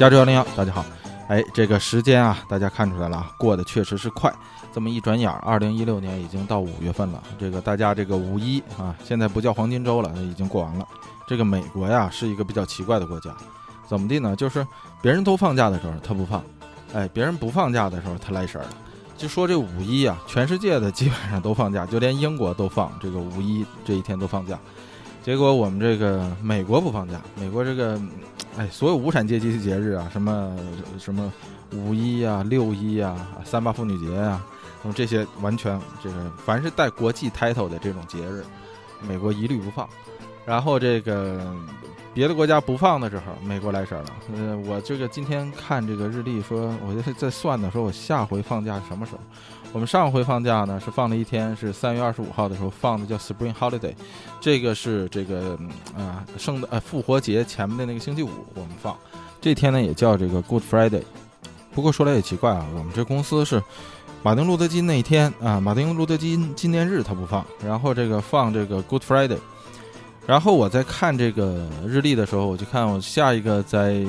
加州幺零幺，大家好。哎，这个时间啊，大家看出来了，过得确实是快。这么一转眼，二零一六年已经到五月份了。这个大家这个五一啊，现在不叫黄金周了，已经过完了。这个美国呀，是一个比较奇怪的国家，怎么地呢？就是别人都放假的时候他不放，哎，别人不放假的时候他来事儿了。就说这五一啊，全世界的基本上都放假，就连英国都放这个五一这一天都放假。结果我们这个美国不放假，美国这个，哎，所有无产阶级的节日啊，什么什么五一啊、六一啊、三八妇女节啊，那么这些完全这个凡是带国际 title 的这种节日，美国一律不放。然后这个别的国家不放的时候，美国来事儿了。呃，我这个今天看这个日历说，我在在算呢说，我下回放假什么时候？我们上回放假呢是放了一天，是三月二十五号的时候放的，叫 Spring Holiday，这个是这个啊圣呃复活节前面的那个星期五我们放，这天呢也叫这个 Good Friday。不过说来也奇怪啊，我们这公司是马丁路德金那一天啊，马丁路德金纪念日他不放，然后这个放这个 Good Friday。然后我在看这个日历的时候，我就看我下一个在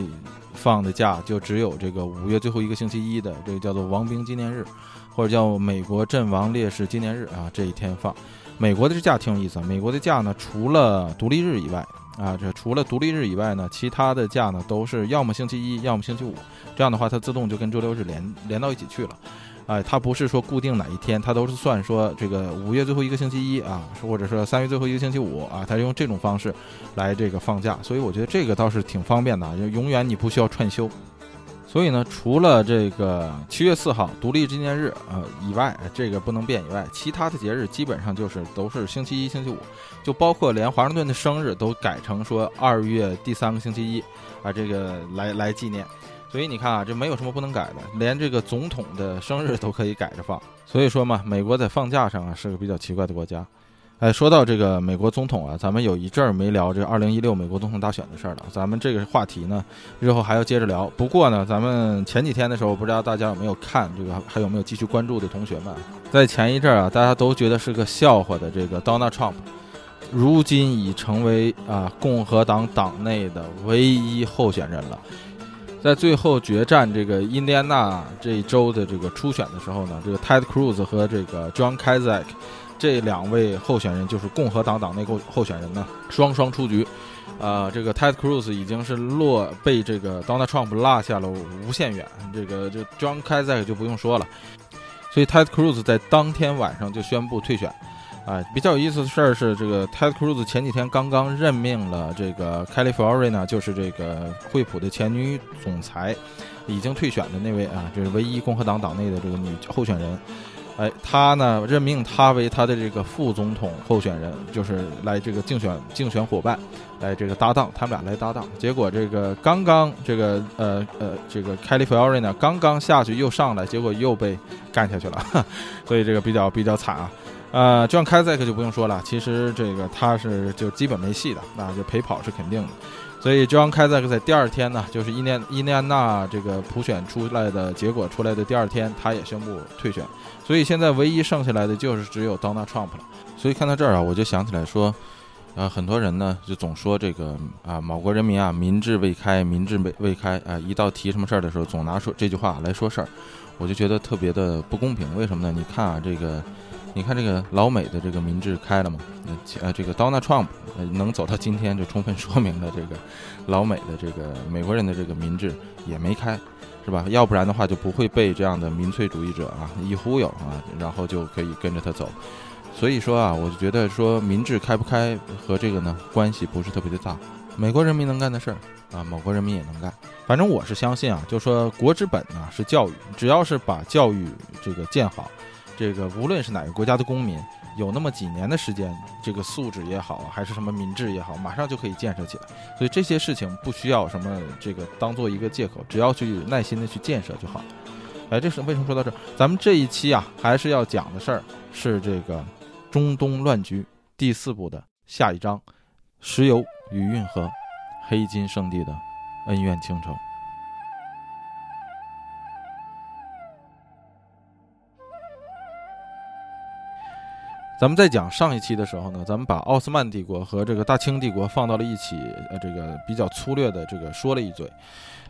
放的假就只有这个五月最后一个星期一的这个叫做王兵纪念日。或者叫美国阵亡烈士纪念日啊，这一天放。美国的这假挺有意思。美国的假呢，除了独立日以外啊，这除了独立日以外呢，其他的假呢都是要么星期一，要么星期五。这样的话，它自动就跟周六日连连到一起去了。哎，它不是说固定哪一天，它都是算说这个五月最后一个星期一啊，或者说三月最后一个星期五啊，它是用这种方式来这个放假。所以我觉得这个倒是挺方便的，就永远你不需要串休。所以呢，除了这个七月四号独立纪念日呃以外，这个不能变以外，其他的节日基本上就是都是星期一、星期五，就包括连华盛顿的生日都改成说二月第三个星期一啊，这个来来纪念。所以你看啊，这没有什么不能改的，连这个总统的生日都可以改着放。所以说嘛，美国在放假上啊是个比较奇怪的国家。哎，说到这个美国总统啊，咱们有一阵儿没聊这二零一六美国总统大选的事儿了。咱们这个话题呢，日后还要接着聊。不过呢，咱们前几天的时候，不知道大家有没有看这个，还有没有继续关注的同学们，在前一阵儿啊，大家都觉得是个笑话的这个 Donald Trump，如今已成为啊共和党党内的唯一候选人了。在最后决战这个印第安纳这一周的这个初选的时候呢，这个 Ted Cruz 和这个 John Kasich。这两位候选人就是共和党党内候候选人呢，双双出局。呃，这个 Ted Cruz 已经是落被这个 Donald Trump 落下了无限远。这个就 John Kasich 就不用说了。所以 Ted Cruz 在当天晚上就宣布退选。啊，比较有意思的事儿是，这个 Ted Cruz 前几天刚刚任命了这个 California，就是这个惠普的前女总裁，已经退选的那位啊，就是唯一共和党党内的这个女候选人。哎，他呢任命他为他的这个副总统候选人，就是来这个竞选竞选伙伴，来这个搭档，他们俩来搭档。结果这个刚刚这个呃呃这个 California 刚刚下去又上来，结果又被干下去了，所以这个比较比较惨啊。呃，John Kasich 就不用说了，其实这个他是就基本没戏的，那就陪跑是肯定的。所以，John Kasich 在第二天呢，就是印第印第安纳这个普选出来的结果出来的第二天，他也宣布退选。所以现在唯一剩下来的就是只有 Donald Trump 了。所以看到这儿啊，我就想起来说，啊，很多人呢就总说这个啊，某国人民啊，民智未开，民智未未开啊，一到提什么事儿的时候，总拿说这句话来说事儿，我就觉得特别的不公平。为什么呢？你看啊，这个。你看这个老美的这个民智开了吗？呃，这个 Donald Trump 能走到今天，就充分说明了这个老美的这个美国人的这个民智也没开，是吧？要不然的话就不会被这样的民粹主义者啊一忽悠啊，然后就可以跟着他走。所以说啊，我就觉得说民智开不开和这个呢关系不是特别的大。美国人民能干的事儿啊，某国人民也能干。反正我是相信啊，就说国之本呢是教育，只要是把教育这个建好。这个无论是哪个国家的公民，有那么几年的时间，这个素质也好，还是什么民智也好，马上就可以建设起来。所以这些事情不需要什么这个当做一个借口，只要去耐心的去建设就好。哎，这是为什么说到这儿？咱们这一期啊，还是要讲的事儿是这个中东乱局第四部的下一章：石油与运河，黑金圣地的恩怨情仇。咱们在讲上一期的时候呢，咱们把奥斯曼帝国和这个大清帝国放到了一起，呃，这个比较粗略的这个说了一嘴，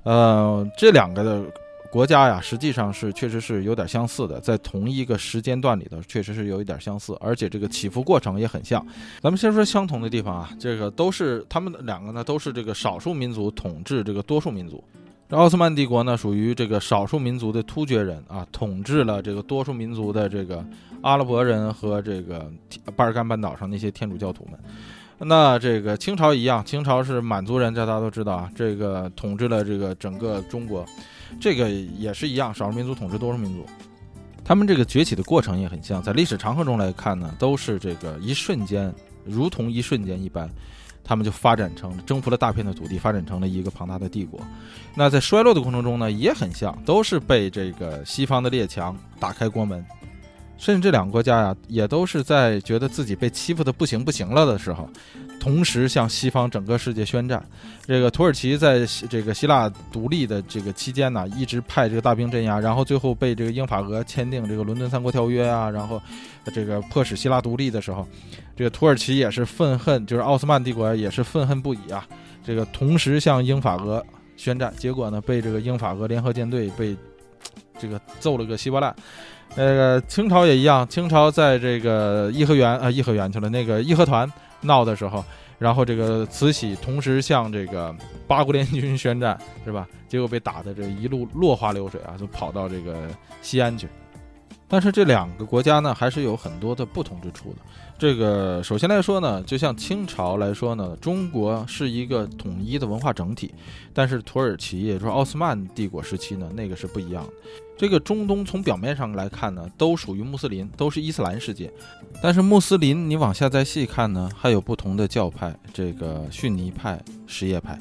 呃，这两个的国家呀，实际上是确实是有点相似的，在同一个时间段里头，确实是有一点相似，而且这个起伏过程也很像。咱们先说相同的地方啊，这个都是他们两个呢，都是这个少数民族统治这个多数民族。这奥斯曼帝国呢，属于这个少数民族的突厥人啊，统治了这个多数民族的这个阿拉伯人和这个巴尔干半岛上那些天主教徒们。那这个清朝一样，清朝是满族人，这大家都知道啊，这个统治了这个整个中国，这个也是一样，少数民族统治多数民族，他们这个崛起的过程也很像，在历史长河中来看呢，都是这个一瞬间，如同一瞬间一般。他们就发展成征服了大片的土地，发展成了一个庞大的帝国。那在衰落的过程中呢，也很像，都是被这个西方的列强打开国门。甚至这两个国家呀，也都是在觉得自己被欺负的不行不行了的时候，同时向西方整个世界宣战。这个土耳其在这个希腊独立的这个期间呢，一直派这个大兵镇压，然后最后被这个英法俄签订这个伦敦三国条约啊，然后这个迫使希腊独立的时候，这个土耳其也是愤恨，就是奥斯曼帝国也是愤恨不已啊。这个同时向英法俄宣战，结果呢，被这个英法俄联合舰队被这个揍了个稀巴烂。那个清朝也一样，清朝在这个颐和园啊，颐和园去了，那个义和团闹的时候，然后这个慈禧同时向这个八国联军宣战，是吧？结果被打的这一路落花流水啊，就跑到这个西安去。但是这两个国家呢，还是有很多的不同之处的。这个首先来说呢，就像清朝来说呢，中国是一个统一的文化整体，但是土耳其，也就是奥斯曼帝国时期呢，那个是不一样的。这个中东从表面上来看呢，都属于穆斯林，都是伊斯兰世界。但是穆斯林你往下再细看呢，还有不同的教派，这个逊尼派、什叶派。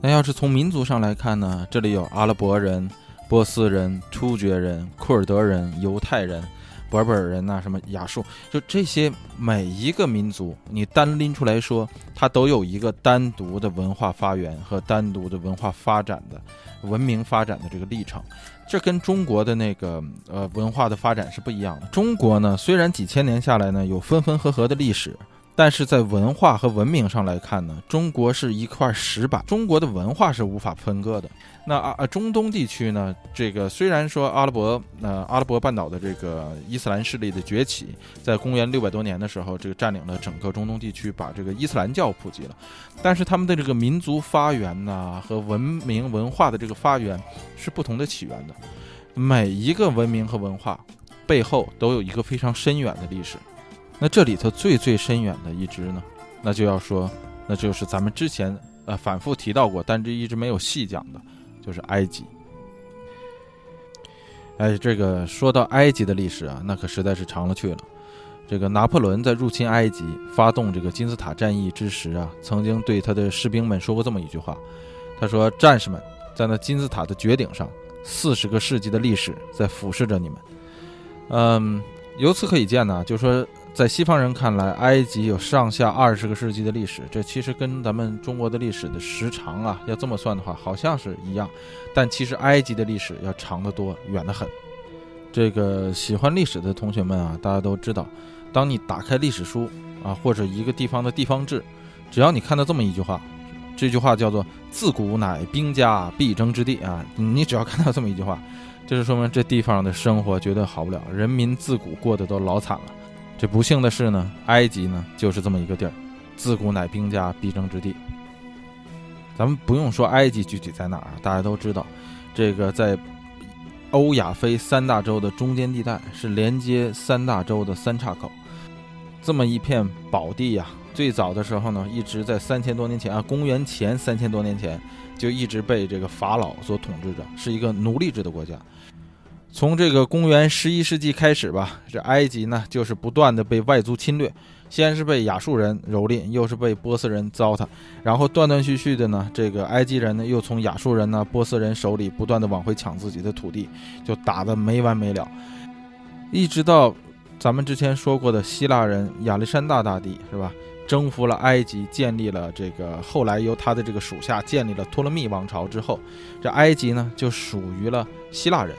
那要是从民族上来看呢，这里有阿拉伯人。波斯人、突厥人、库尔德人、犹太人、博尔人呐，什么亚述，就这些每一个民族，你单拎出来说，它都有一个单独的文化发源和单独的文化发展的文明发展的这个历程。这跟中国的那个呃文化的发展是不一样的。中国呢，虽然几千年下来呢有分分合合的历史。但是在文化和文明上来看呢，中国是一块石板，中国的文化是无法分割的。那啊啊，中东地区呢，这个虽然说阿拉伯呃阿拉伯半岛的这个伊斯兰势力的崛起，在公元六百多年的时候，这个占领了整个中东地区，把这个伊斯兰教普及了，但是他们的这个民族发源呐和文明文化的这个发源是不同的起源的，每一个文明和文化背后都有一个非常深远的历史。那这里头最最深远的一支呢，那就要说，那就是咱们之前呃反复提到过，但这一直没有细讲的，就是埃及。哎，这个说到埃及的历史啊，那可实在是长了去了。这个拿破仑在入侵埃及、发动这个金字塔战役之时啊，曾经对他的士兵们说过这么一句话，他说：“战士们，在那金字塔的绝顶上，四十个世纪的历史在俯视着你们。”嗯，由此可以见呢，就是说。在西方人看来，埃及有上下二十个世纪的历史，这其实跟咱们中国的历史的时长啊，要这么算的话，好像是一样。但其实埃及的历史要长得多，远得很。这个喜欢历史的同学们啊，大家都知道，当你打开历史书啊，或者一个地方的地方志，只要你看到这么一句话，这句话叫做“自古乃兵家必争之地”啊，你只要看到这么一句话，就是说明这地方的生活绝对好不了，人民自古过得都老惨了。这不幸的是呢，埃及呢就是这么一个地儿，自古乃兵家必争之地。咱们不用说埃及具体在哪儿，大家都知道，这个在欧亚非三大洲的中间地带，是连接三大洲的三岔口，这么一片宝地呀。最早的时候呢，一直在三千多年前啊，公元前三千多年前就一直被这个法老所统治着，是一个奴隶制的国家。从这个公元十一世纪开始吧，这埃及呢就是不断的被外族侵略，先是被亚述人蹂躏，又是被波斯人糟蹋，然后断断续续的呢，这个埃及人呢又从亚述人呢、波斯人手里不断的往回抢自己的土地，就打得没完没了，一直到咱们之前说过的希腊人亚历山大大帝是吧，征服了埃及，建立了这个后来由他的这个属下建立了托勒密王朝之后，这埃及呢就属于了希腊人。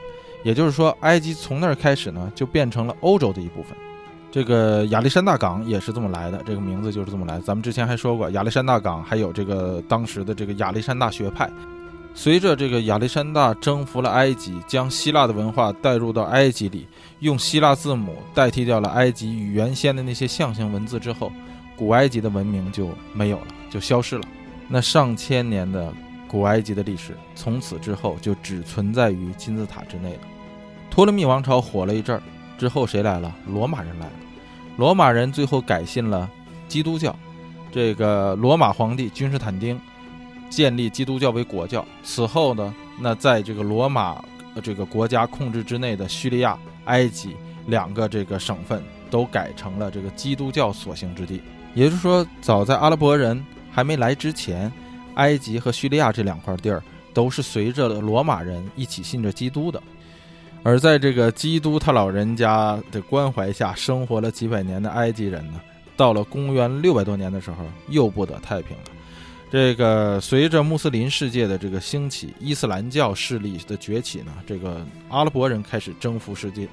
也就是说，埃及从那儿开始呢，就变成了欧洲的一部分。这个亚历山大港也是这么来的，这个名字就是这么来。咱们之前还说过，亚历山大港还有这个当时的这个亚历山大学派。随着这个亚历山大征服了埃及，将希腊的文化带入到埃及里，用希腊字母代替掉了埃及与原先的那些象形文字之后，古埃及的文明就没有了，就消失了。那上千年的古埃及的历史，从此之后就只存在于金字塔之内了。托勒密王朝火了一阵儿之后，谁来了？罗马人来了。罗马人最后改信了基督教，这个罗马皇帝君士坦丁。建立基督教为国教。此后呢，那在这个罗马这个国家控制之内的叙利亚、埃及两个这个省份都改成了这个基督教所行之地。也就是说，早在阿拉伯人还没来之前，埃及和叙利亚这两块地儿都是随着罗马人一起信着基督的。而在这个基督他老人家的关怀下生活了几百年的埃及人呢，到了公元六百多年的时候，又不得太平了。这个随着穆斯林世界的这个兴起，伊斯兰教势力的崛起呢，这个阿拉伯人开始征服世界。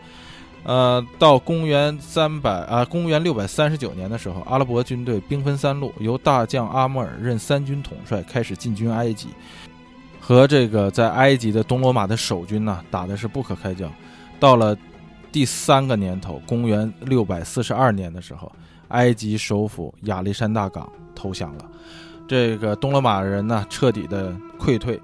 呃，到公元三百啊，公元六百三十九年的时候，阿拉伯军队兵分三路，由大将阿穆尔任三军统帅，开始进军埃及，和这个在埃及的东罗马的守军呢打的是不可开交。到了第三个年头，公元六百四十二年的时候，埃及首府亚历山大港投降了。这个东罗马人呢，彻底的溃退，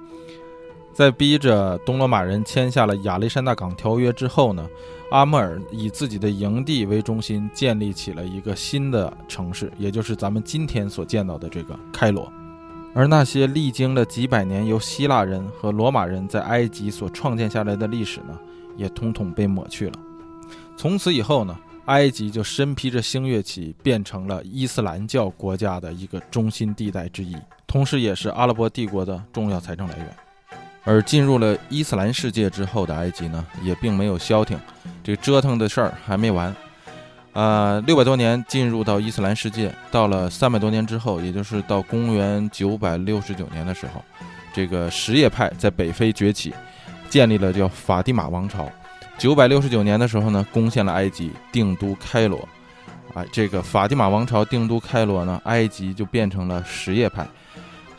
在逼着东罗马人签下了亚历山大港条约之后呢，阿穆尔以自己的营地为中心，建立起了一个新的城市，也就是咱们今天所见到的这个开罗。而那些历经了几百年由希腊人和罗马人在埃及所创建下来的历史呢，也统统被抹去了。从此以后呢。埃及就身披着星月旗，变成了伊斯兰教国家的一个中心地带之一，同时也是阿拉伯帝国的重要财政来源。而进入了伊斯兰世界之后的埃及呢，也并没有消停，这折腾的事儿还没完。啊，六百多年进入到伊斯兰世界，到了三百多年之后，也就是到公元九百六十九年的时候，这个什叶派在北非崛起，建立了叫法蒂玛王朝。九百六十九年的时候呢，攻陷了埃及，定都开罗。啊，这个法蒂玛王朝定都开罗呢，埃及就变成了什叶派。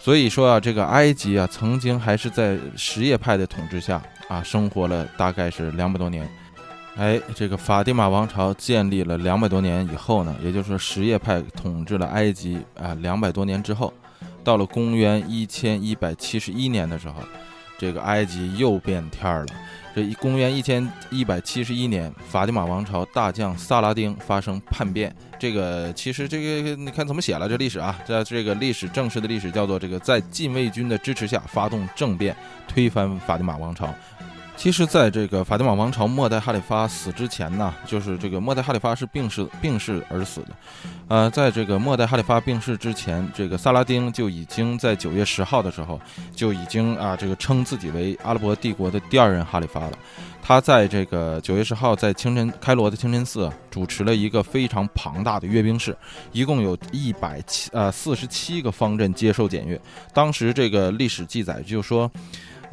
所以说啊，这个埃及啊，曾经还是在什叶派的统治下啊，生活了大概是两百多年。哎，这个法蒂玛王朝建立了两百多年以后呢，也就是说什叶派统治了埃及啊两百多年之后，到了公元一千一百七十一年的时候，这个埃及又变天儿了。这公元一千一百七十一年，法蒂玛王朝大将萨拉丁发生叛变。这个其实这个你看怎么写了这历史啊？在这个历史正式的历史叫做这个在禁卫军的支持下发动政变，推翻法蒂玛王朝。其实，在这个法蒂玛王朝末代哈里发死之前呢，就是这个末代哈里发是病逝病逝而死的。呃，在这个末代哈里发病逝之前，这个萨拉丁就已经在九月十号的时候就已经啊，这个称自己为阿拉伯帝国的第二任哈里发了。他在这个九月十号在清真开罗的清真寺主持了一个非常庞大的阅兵式，一共有一百七呃四十七个方阵接受检阅。当时这个历史记载就说。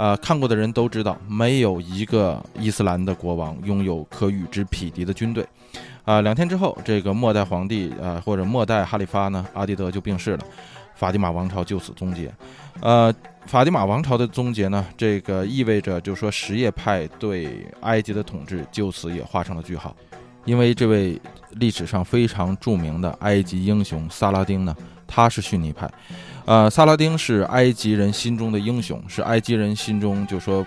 呃，看过的人都知道，没有一个伊斯兰的国王拥有可与之匹敌的军队。啊，两天之后，这个末代皇帝呃，或者末代哈里发呢，阿迪德就病逝了，法蒂玛王朝就此终结。呃，法蒂玛王朝的终结呢，这个意味着，就是说什叶派对埃及的统治就此也画上了句号，因为这位历史上非常著名的埃及英雄萨拉丁呢，他是逊尼派。呃，萨拉丁是埃及人心中的英雄，是埃及人心中就说，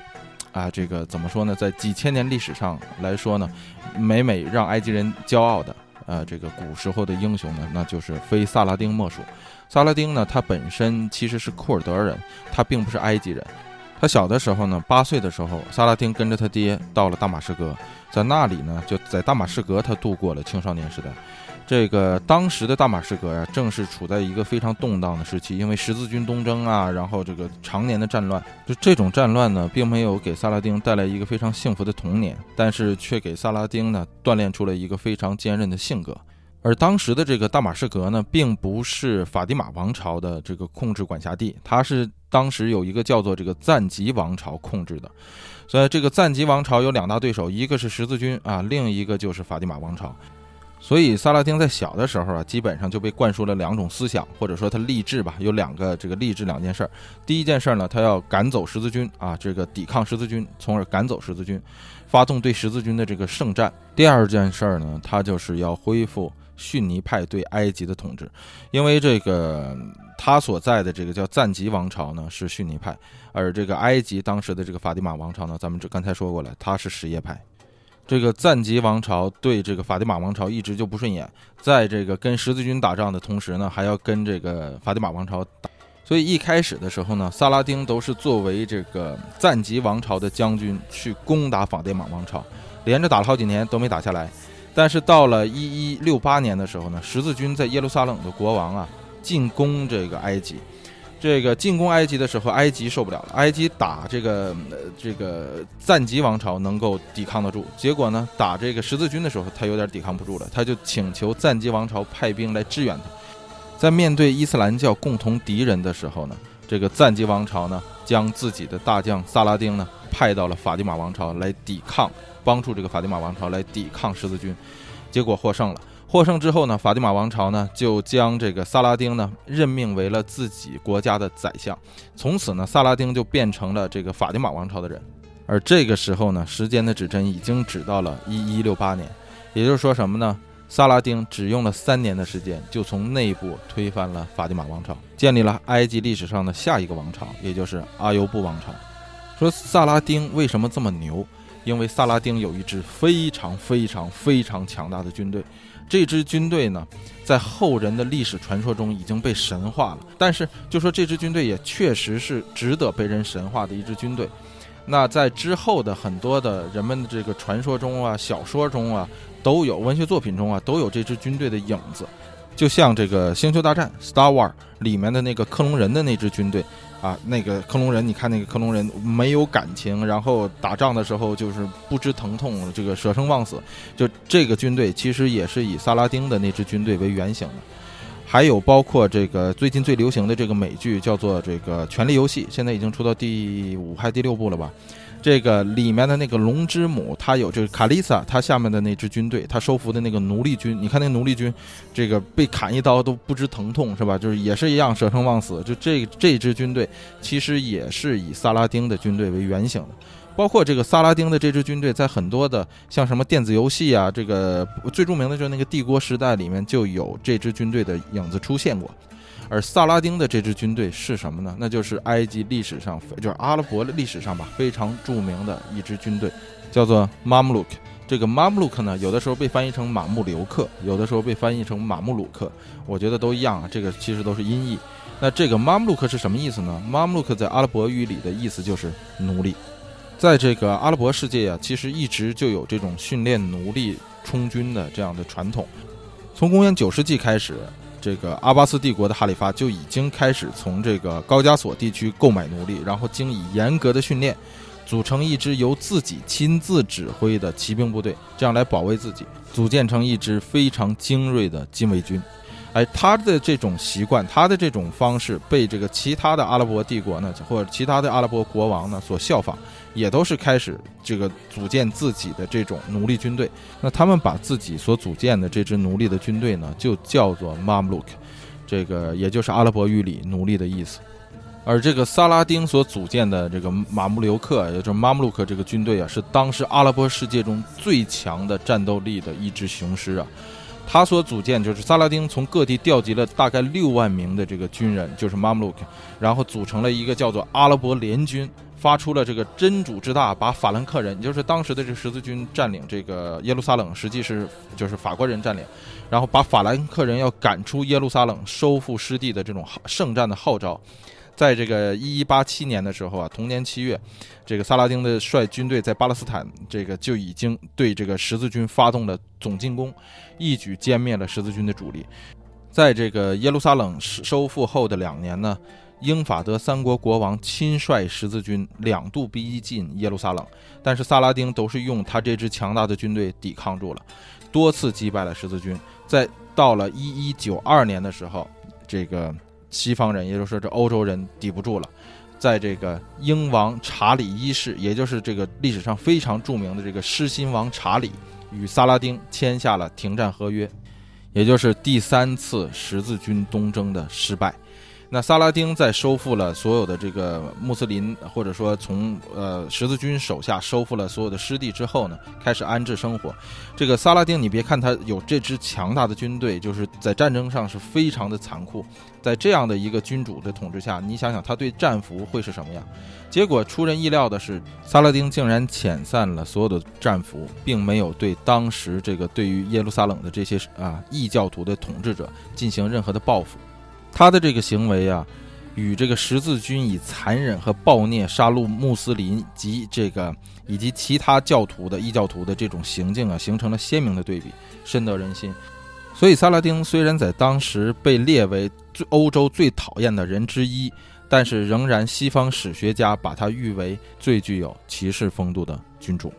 啊，这个怎么说呢？在几千年历史上来说呢，每每让埃及人骄傲的，呃，这个古时候的英雄呢，那就是非萨拉丁莫属。萨拉丁呢，他本身其实是库尔德人，他并不是埃及人。他小的时候呢，八岁的时候，萨拉丁跟着他爹到了大马士革，在那里呢，就在大马士革他度过了青少年时代。这个当时的大马士革呀，正是处在一个非常动荡的时期，因为十字军东征啊，然后这个常年的战乱，就这种战乱呢，并没有给萨拉丁带来一个非常幸福的童年，但是却给萨拉丁呢锻炼出了一个非常坚韧的性格。而当时的这个大马士革呢，并不是法蒂玛王朝的这个控制管辖地，它是当时有一个叫做这个赞吉王朝控制的，所以这个赞吉王朝有两大对手，一个是十字军啊，另一个就是法蒂玛王朝。所以萨拉丁在小的时候啊，基本上就被灌输了两种思想，或者说他励志吧，有两个这个励志两件事儿。第一件事儿呢，他要赶走十字军啊，这个抵抗十字军，从而赶走十字军，发动对十字军的这个圣战。第二件事儿呢，他就是要恢复逊尼派对埃及的统治，因为这个他所在的这个叫赞吉王朝呢是逊尼派，而这个埃及当时的这个法蒂玛王朝呢，咱们这刚才说过了，他是什叶派。这个赞吉王朝对这个法蒂玛王朝一直就不顺眼，在这个跟十字军打仗的同时呢，还要跟这个法蒂玛王朝打，所以一开始的时候呢，萨拉丁都是作为这个赞吉王朝的将军去攻打法蒂玛王朝，连着打了好几年都没打下来。但是到了一一六八年的时候呢，十字军在耶路撒冷的国王啊进攻这个埃及。这个进攻埃及的时候，埃及受不了了。埃及打这个呃这个赞吉王朝能够抵抗得住，结果呢，打这个十字军的时候，他有点抵抗不住了，他就请求赞吉王朝派兵来支援他。在面对伊斯兰教共同敌人的时候呢，这个赞吉王朝呢，将自己的大将萨拉丁呢派到了法蒂玛王朝来抵抗，帮助这个法蒂玛王朝来抵抗十字军，结果获胜了。获胜之后呢，法蒂玛王朝呢就将这个萨拉丁呢任命为了自己国家的宰相，从此呢，萨拉丁就变成了这个法蒂玛王朝的人。而这个时候呢，时间的指针已经指到了一一六八年，也就是说什么呢？萨拉丁只用了三年的时间，就从内部推翻了法蒂玛王朝，建立了埃及历史上的下一个王朝，也就是阿尤布王朝。说萨拉丁为什么这么牛？因为萨拉丁有一支非常非常非常强大的军队。这支军队呢，在后人的历史传说中已经被神化了。但是，就说这支军队也确实是值得被人神化的一支军队。那在之后的很多的人们的这个传说中啊、小说中啊，都有文学作品中啊，都有这支军队的影子。就像这个《星球大战》（Star War） 里面的那个克隆人的那支军队。啊，那个克隆人，你看那个克隆人没有感情，然后打仗的时候就是不知疼痛，这个舍生忘死。就这个军队其实也是以萨拉丁的那支军队为原型的。还有包括这个最近最流行的这个美剧叫做这个《权力游戏》，现在已经出到第五还第六部了吧？这个里面的那个龙之母，她有这个卡丽萨，她下面的那支军队，她收服的那个奴隶军，你看那奴隶军，这个被砍一刀都不知疼痛，是吧？就是也是一样舍生忘死。就这这支军队，其实也是以萨拉丁的军队为原型的。包括这个萨拉丁的这支军队，在很多的像什么电子游戏啊，这个最著名的就是那个帝国时代里面就有这支军队的影子出现过。而萨拉丁的这支军队是什么呢？那就是埃及历史上，就是阿拉伯历史上吧，非常著名的一支军队，叫做马穆鲁克。这个马穆鲁克呢，有的时候被翻译成马穆留克，有的时候被翻译成马穆鲁克，我觉得都一样啊。这个其实都是音译。那这个马穆鲁克是什么意思呢？马穆鲁克在阿拉伯语里的意思就是奴隶。在这个阿拉伯世界啊，其实一直就有这种训练奴隶充军的这样的传统，从公元九世纪开始。这个阿巴斯帝国的哈里发就已经开始从这个高加索地区购买奴隶，然后经以严格的训练，组成一支由自己亲自指挥的骑兵部队，这样来保卫自己，组建成一支非常精锐的禁卫军。哎，他的这种习惯，他的这种方式，被这个其他的阿拉伯帝国呢，或者其他的阿拉伯国王呢所效仿。也都是开始这个组建自己的这种奴隶军队。那他们把自己所组建的这支奴隶的军队呢，就叫做 Mamluk，这个也就是阿拉伯语里奴隶的意思。而这个萨拉丁所组建的这个马穆留克，也就是 Mamluk 这个军队啊，是当时阿拉伯世界中最强的战斗力的一支雄狮啊。他所组建就是萨拉丁从各地调集了大概六万名的这个军人，就是 Mamluk，然后组成了一个叫做阿拉伯联军。发出了这个真主之大，把法兰克人，也就是当时的这十字军占领这个耶路撒冷，实际是就是法国人占领，然后把法兰克人要赶出耶路撒冷、收复失地的这种圣战的号召，在这个一一八七年的时候啊，同年七月，这个萨拉丁的率军队在巴勒斯坦这个就已经对这个十字军发动了总进攻，一举歼灭了十字军的主力，在这个耶路撒冷收复后的两年呢。英法德三国国王亲率十字军两度逼近耶路撒冷，但是萨拉丁都是用他这支强大的军队抵抗住了，多次击败了十字军。在到了一一九二年的时候，这个西方人，也就是说这欧洲人抵不住了，在这个英王查理一世，也就是这个历史上非常著名的这个狮心王查理，与萨拉丁签下了停战合约，也就是第三次十字军东征的失败。那萨拉丁在收复了所有的这个穆斯林，或者说从呃十字军手下收复了所有的失地之后呢，开始安置生活。这个萨拉丁，你别看他有这支强大的军队，就是在战争上是非常的残酷。在这样的一个君主的统治下，你想想他对战俘会是什么样？结果出人意料的是，萨拉丁竟然遣散了所有的战俘，并没有对当时这个对于耶路撒冷的这些啊异教徒的统治者进行任何的报复。他的这个行为啊，与这个十字军以残忍和暴虐杀戮穆斯林及这个以及其他教徒的异教徒的这种行径啊，形成了鲜明的对比，深得人心。所以，萨拉丁虽然在当时被列为最欧洲最讨厌的人之一，但是仍然西方史学家把他誉为最具有骑士风度的君主。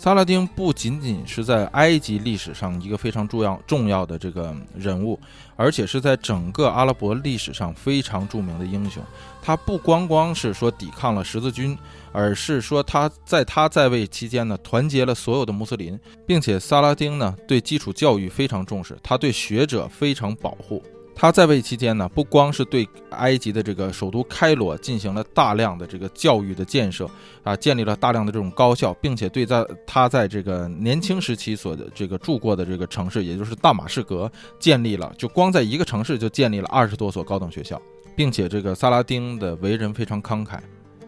萨拉丁不仅仅是在埃及历史上一个非常重要重要的这个人物，而且是在整个阿拉伯历史上非常著名的英雄。他不光光是说抵抗了十字军，而是说他在他在位期间呢，团结了所有的穆斯林，并且萨拉丁呢对基础教育非常重视，他对学者非常保护。他在位期间呢，不光是对埃及的这个首都开罗进行了大量的这个教育的建设啊，建立了大量的这种高校，并且对在他在这个年轻时期所的这个住过的这个城市，也就是大马士革，建立了就光在一个城市就建立了二十多所高等学校，并且这个萨拉丁的为人非常慷慨，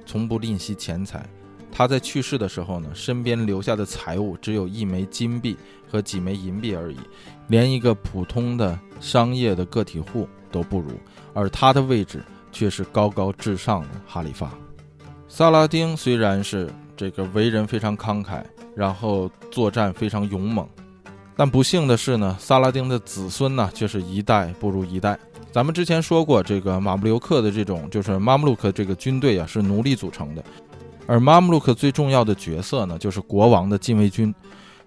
从不吝惜钱财。他在去世的时候呢，身边留下的财物只有一枚金币和几枚银币而已，连一个普通的商业的个体户都不如。而他的位置却是高高至上的哈里发。萨拉丁虽然是这个为人非常慷慨，然后作战非常勇猛，但不幸的是呢，萨拉丁的子孙呢却是一代不如一代。咱们之前说过，这个马布留克的这种就是马穆鲁克这个军队啊，是奴隶组成的。而马穆鲁克最重要的角色呢，就是国王的禁卫军。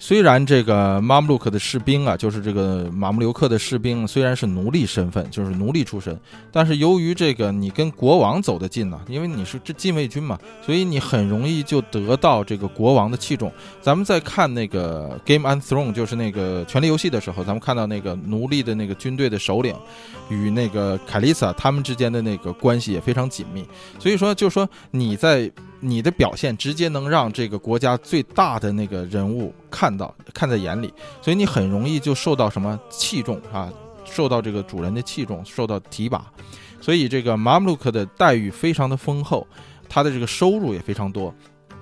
虽然这个马穆鲁克的士兵啊，就是这个马穆留克的士兵，虽然是奴隶身份，就是奴隶出身，但是由于这个你跟国王走得近呢，因为你是这禁卫军嘛，所以你很容易就得到这个国王的器重。咱们在看那个《Game and Throne》，就是那个权力游戏的时候，咱们看到那个奴隶的那个军队的首领与那个凯丽萨他们之间的那个关系也非常紧密。所以说，就说你在。你的表现直接能让这个国家最大的那个人物看到看在眼里，所以你很容易就受到什么器重啊，受到这个主人的器重，受到提拔，所以这个马穆鲁克的待遇非常的丰厚，他的这个收入也非常多。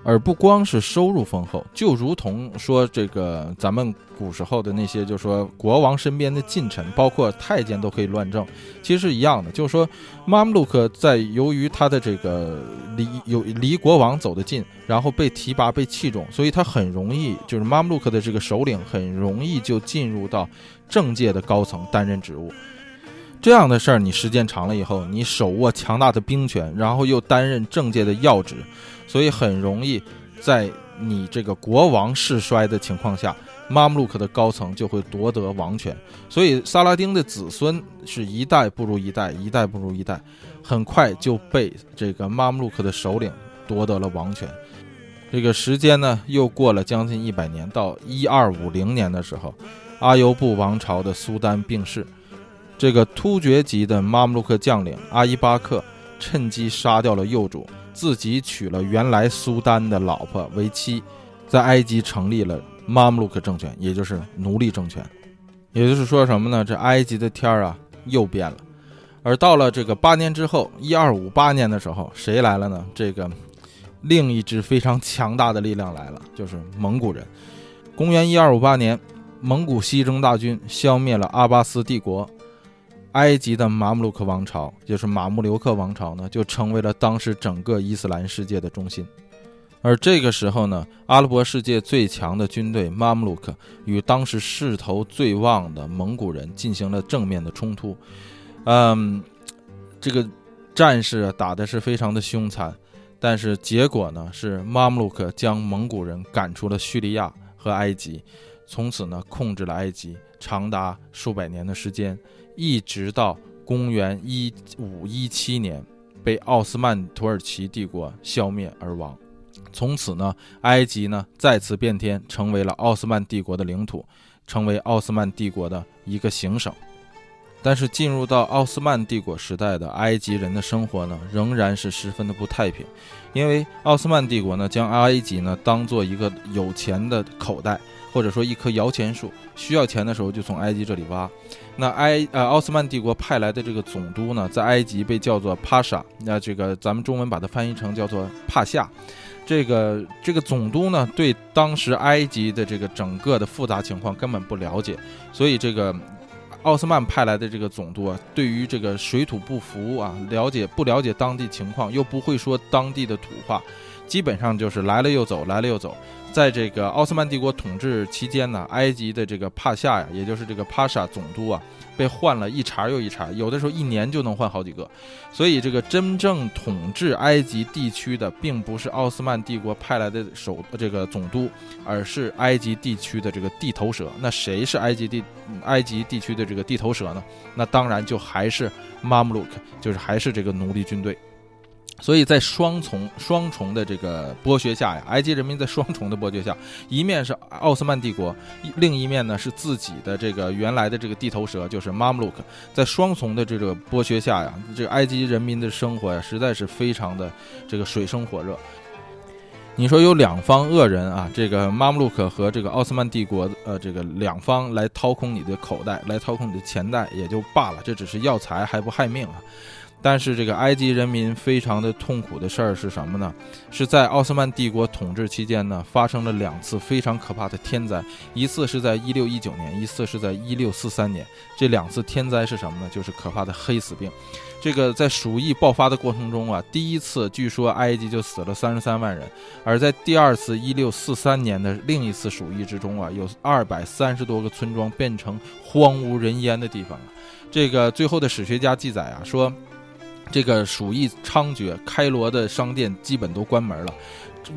而不光是收入丰厚，就如同说这个咱们古时候的那些，就是说国王身边的近臣，包括太监都可以乱政，其实是一样的。就是说，马穆鲁克在由于他的这个离有离国王走得近，然后被提拔被器重，所以他很容易就是马穆鲁克的这个首领很容易就进入到政界的高层担任职务。这样的事儿你时间长了以后，你手握强大的兵权，然后又担任政界的要职。所以很容易，在你这个国王势衰的情况下，马穆鲁克的高层就会夺得王权。所以萨拉丁的子孙是一代不如一代，一代不如一代，很快就被这个马穆鲁克的首领夺得了王权。这个时间呢，又过了将近一百年，到一二五零年的时候，阿尤布王朝的苏丹病逝，这个突厥籍的马穆鲁克将领阿伊巴克趁机杀掉了幼主。自己娶了原来苏丹的老婆为妻，在埃及成立了马穆鲁克政权，也就是奴隶政权。也就是说什么呢？这埃及的天儿啊又变了。而到了这个八年之后，一二五八年的时候，谁来了呢？这个另一支非常强大的力量来了，就是蒙古人。公元一二五八年，蒙古西征大军消灭了阿巴斯帝国。埃及的马穆鲁克王朝，就是马穆留克王朝呢，就成为了当时整个伊斯兰世界的中心。而这个时候呢，阿拉伯世界最强的军队马穆鲁克与当时势头最旺的蒙古人进行了正面的冲突。嗯，这个战事打的是非常的凶残，但是结果呢，是马穆鲁克将蒙古人赶出了叙利亚和埃及，从此呢，控制了埃及长达数百年的时间。一直到公元一五一七年，被奥斯曼土耳其帝国消灭而亡。从此呢，埃及呢再次变天，成为了奥斯曼帝国的领土，成为奥斯曼帝国的一个行省。但是进入到奥斯曼帝国时代的埃及人的生活呢，仍然是十分的不太平，因为奥斯曼帝国呢将埃及呢当做一个有钱的口袋，或者说一棵摇钱树，需要钱的时候就从埃及这里挖。那埃呃奥斯曼帝国派来的这个总督呢，在埃及被叫做帕沙，那这个咱们中文把它翻译成叫做帕夏。这个这个总督呢，对当时埃及的这个整个的复杂情况根本不了解，所以这个。奥斯曼派来的这个总督啊，对于这个水土不服啊，了解不了解当地情况，又不会说当地的土话，基本上就是来了又走，来了又走。在这个奥斯曼帝国统治期间呢，埃及的这个帕夏呀，也就是这个帕沙总督啊。被换了一茬又一茬，有的时候一年就能换好几个，所以这个真正统治埃及地区的，并不是奥斯曼帝国派来的首这个总督，而是埃及地区的这个地头蛇。那谁是埃及地埃及地区的这个地头蛇呢？那当然就还是马穆鲁克，就是还是这个奴隶军队。所以在双重双重的这个剥削下呀，埃及人民在双重的剥削下，一面是奥斯曼帝国，另一面呢是自己的这个原来的这个地头蛇，就是马穆鲁克，在双重的这个剥削下呀，这个埃及人民的生活呀，实在是非常的这个水深火热。你说有两方恶人啊，这个马穆鲁克和这个奥斯曼帝国，呃，这个两方来掏空你的口袋，来掏空你的钱袋也就罢了，这只是要财还不害命啊。但是这个埃及人民非常的痛苦的事儿是什么呢？是在奥斯曼帝国统治期间呢，发生了两次非常可怕的天灾，一次是在一六一九年，一次是在一六四三年。这两次天灾是什么呢？就是可怕的黑死病。这个在鼠疫爆发的过程中啊，第一次据说埃及就死了三十三万人，而在第二次一六四三年的另一次鼠疫之中啊，有二百三十多个村庄变成荒无人烟的地方了。这个最后的史学家记载啊说。这个鼠疫猖獗，开罗的商店基本都关门了，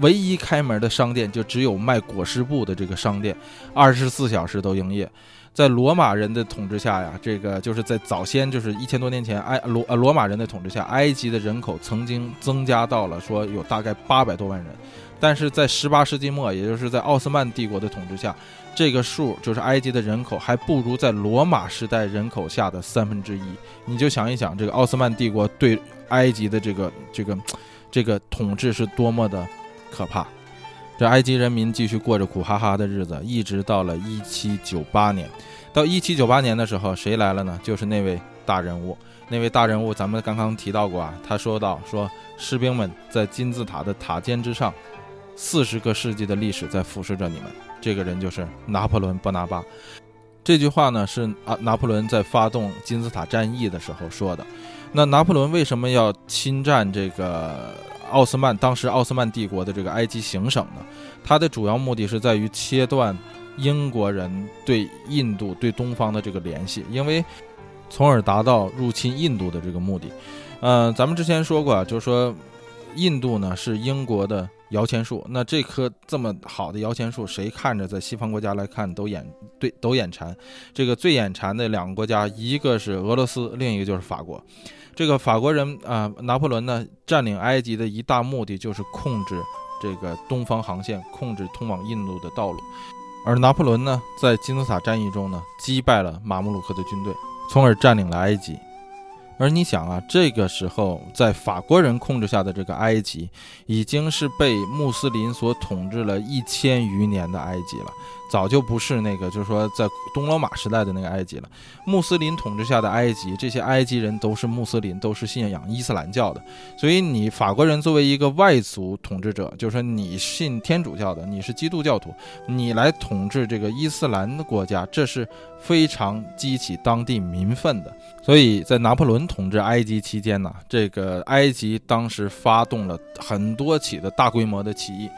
唯一开门的商店就只有卖裹尸布的这个商店，二十四小时都营业。在罗马人的统治下呀，这个就是在早先，就是一千多年前，埃罗呃罗马人的统治下，埃及的人口曾经增加到了说有大概八百多万人，但是在十八世纪末，也就是在奥斯曼帝国的统治下。这个数就是埃及的人口还不如在罗马时代人口下的三分之一。你就想一想，这个奥斯曼帝国对埃及的这个这个这个统治是多么的可怕。这埃及人民继续过着苦哈哈的日子，一直到了一七九八年。到一七九八年的时候，谁来了呢？就是那位大人物。那位大人物，咱们刚刚提到过啊。他说到：“说士兵们在金字塔的塔尖之上，四十个世纪的历史在俯视着你们。”这个人就是拿破仑·波拿巴。这句话呢是啊，拿破仑在发动金字塔战役的时候说的。那拿破仑为什么要侵占这个奥斯曼当时奥斯曼帝国的这个埃及行省呢？他的主要目的是在于切断英国人对印度、对东方的这个联系，因为从而达到入侵印度的这个目的。嗯，咱们之前说过，就是说印度呢是英国的。摇钱树，那这棵这么好的摇钱树，谁看着在西方国家来看都眼对都眼馋。这个最眼馋的两个国家，一个是俄罗斯，另一个就是法国。这个法国人啊，拿破仑呢占领埃及的一大目的就是控制这个东方航线，控制通往印度的道路。而拿破仑呢，在金字塔战役中呢，击败了马穆鲁克的军队，从而占领了埃及。而你想啊，这个时候在法国人控制下的这个埃及，已经是被穆斯林所统治了一千余年的埃及了。早就不是那个，就是说在东罗马时代的那个埃及了。穆斯林统治下的埃及，这些埃及人都是穆斯林，都是信仰伊斯兰教的。所以你法国人作为一个外族统治者，就是说你信天主教的，你是基督教徒，你来统治这个伊斯兰的国家，这是非常激起当地民愤的。所以在拿破仑统治埃及期间呢，这个埃及当时发动了很多起的大规模的起义。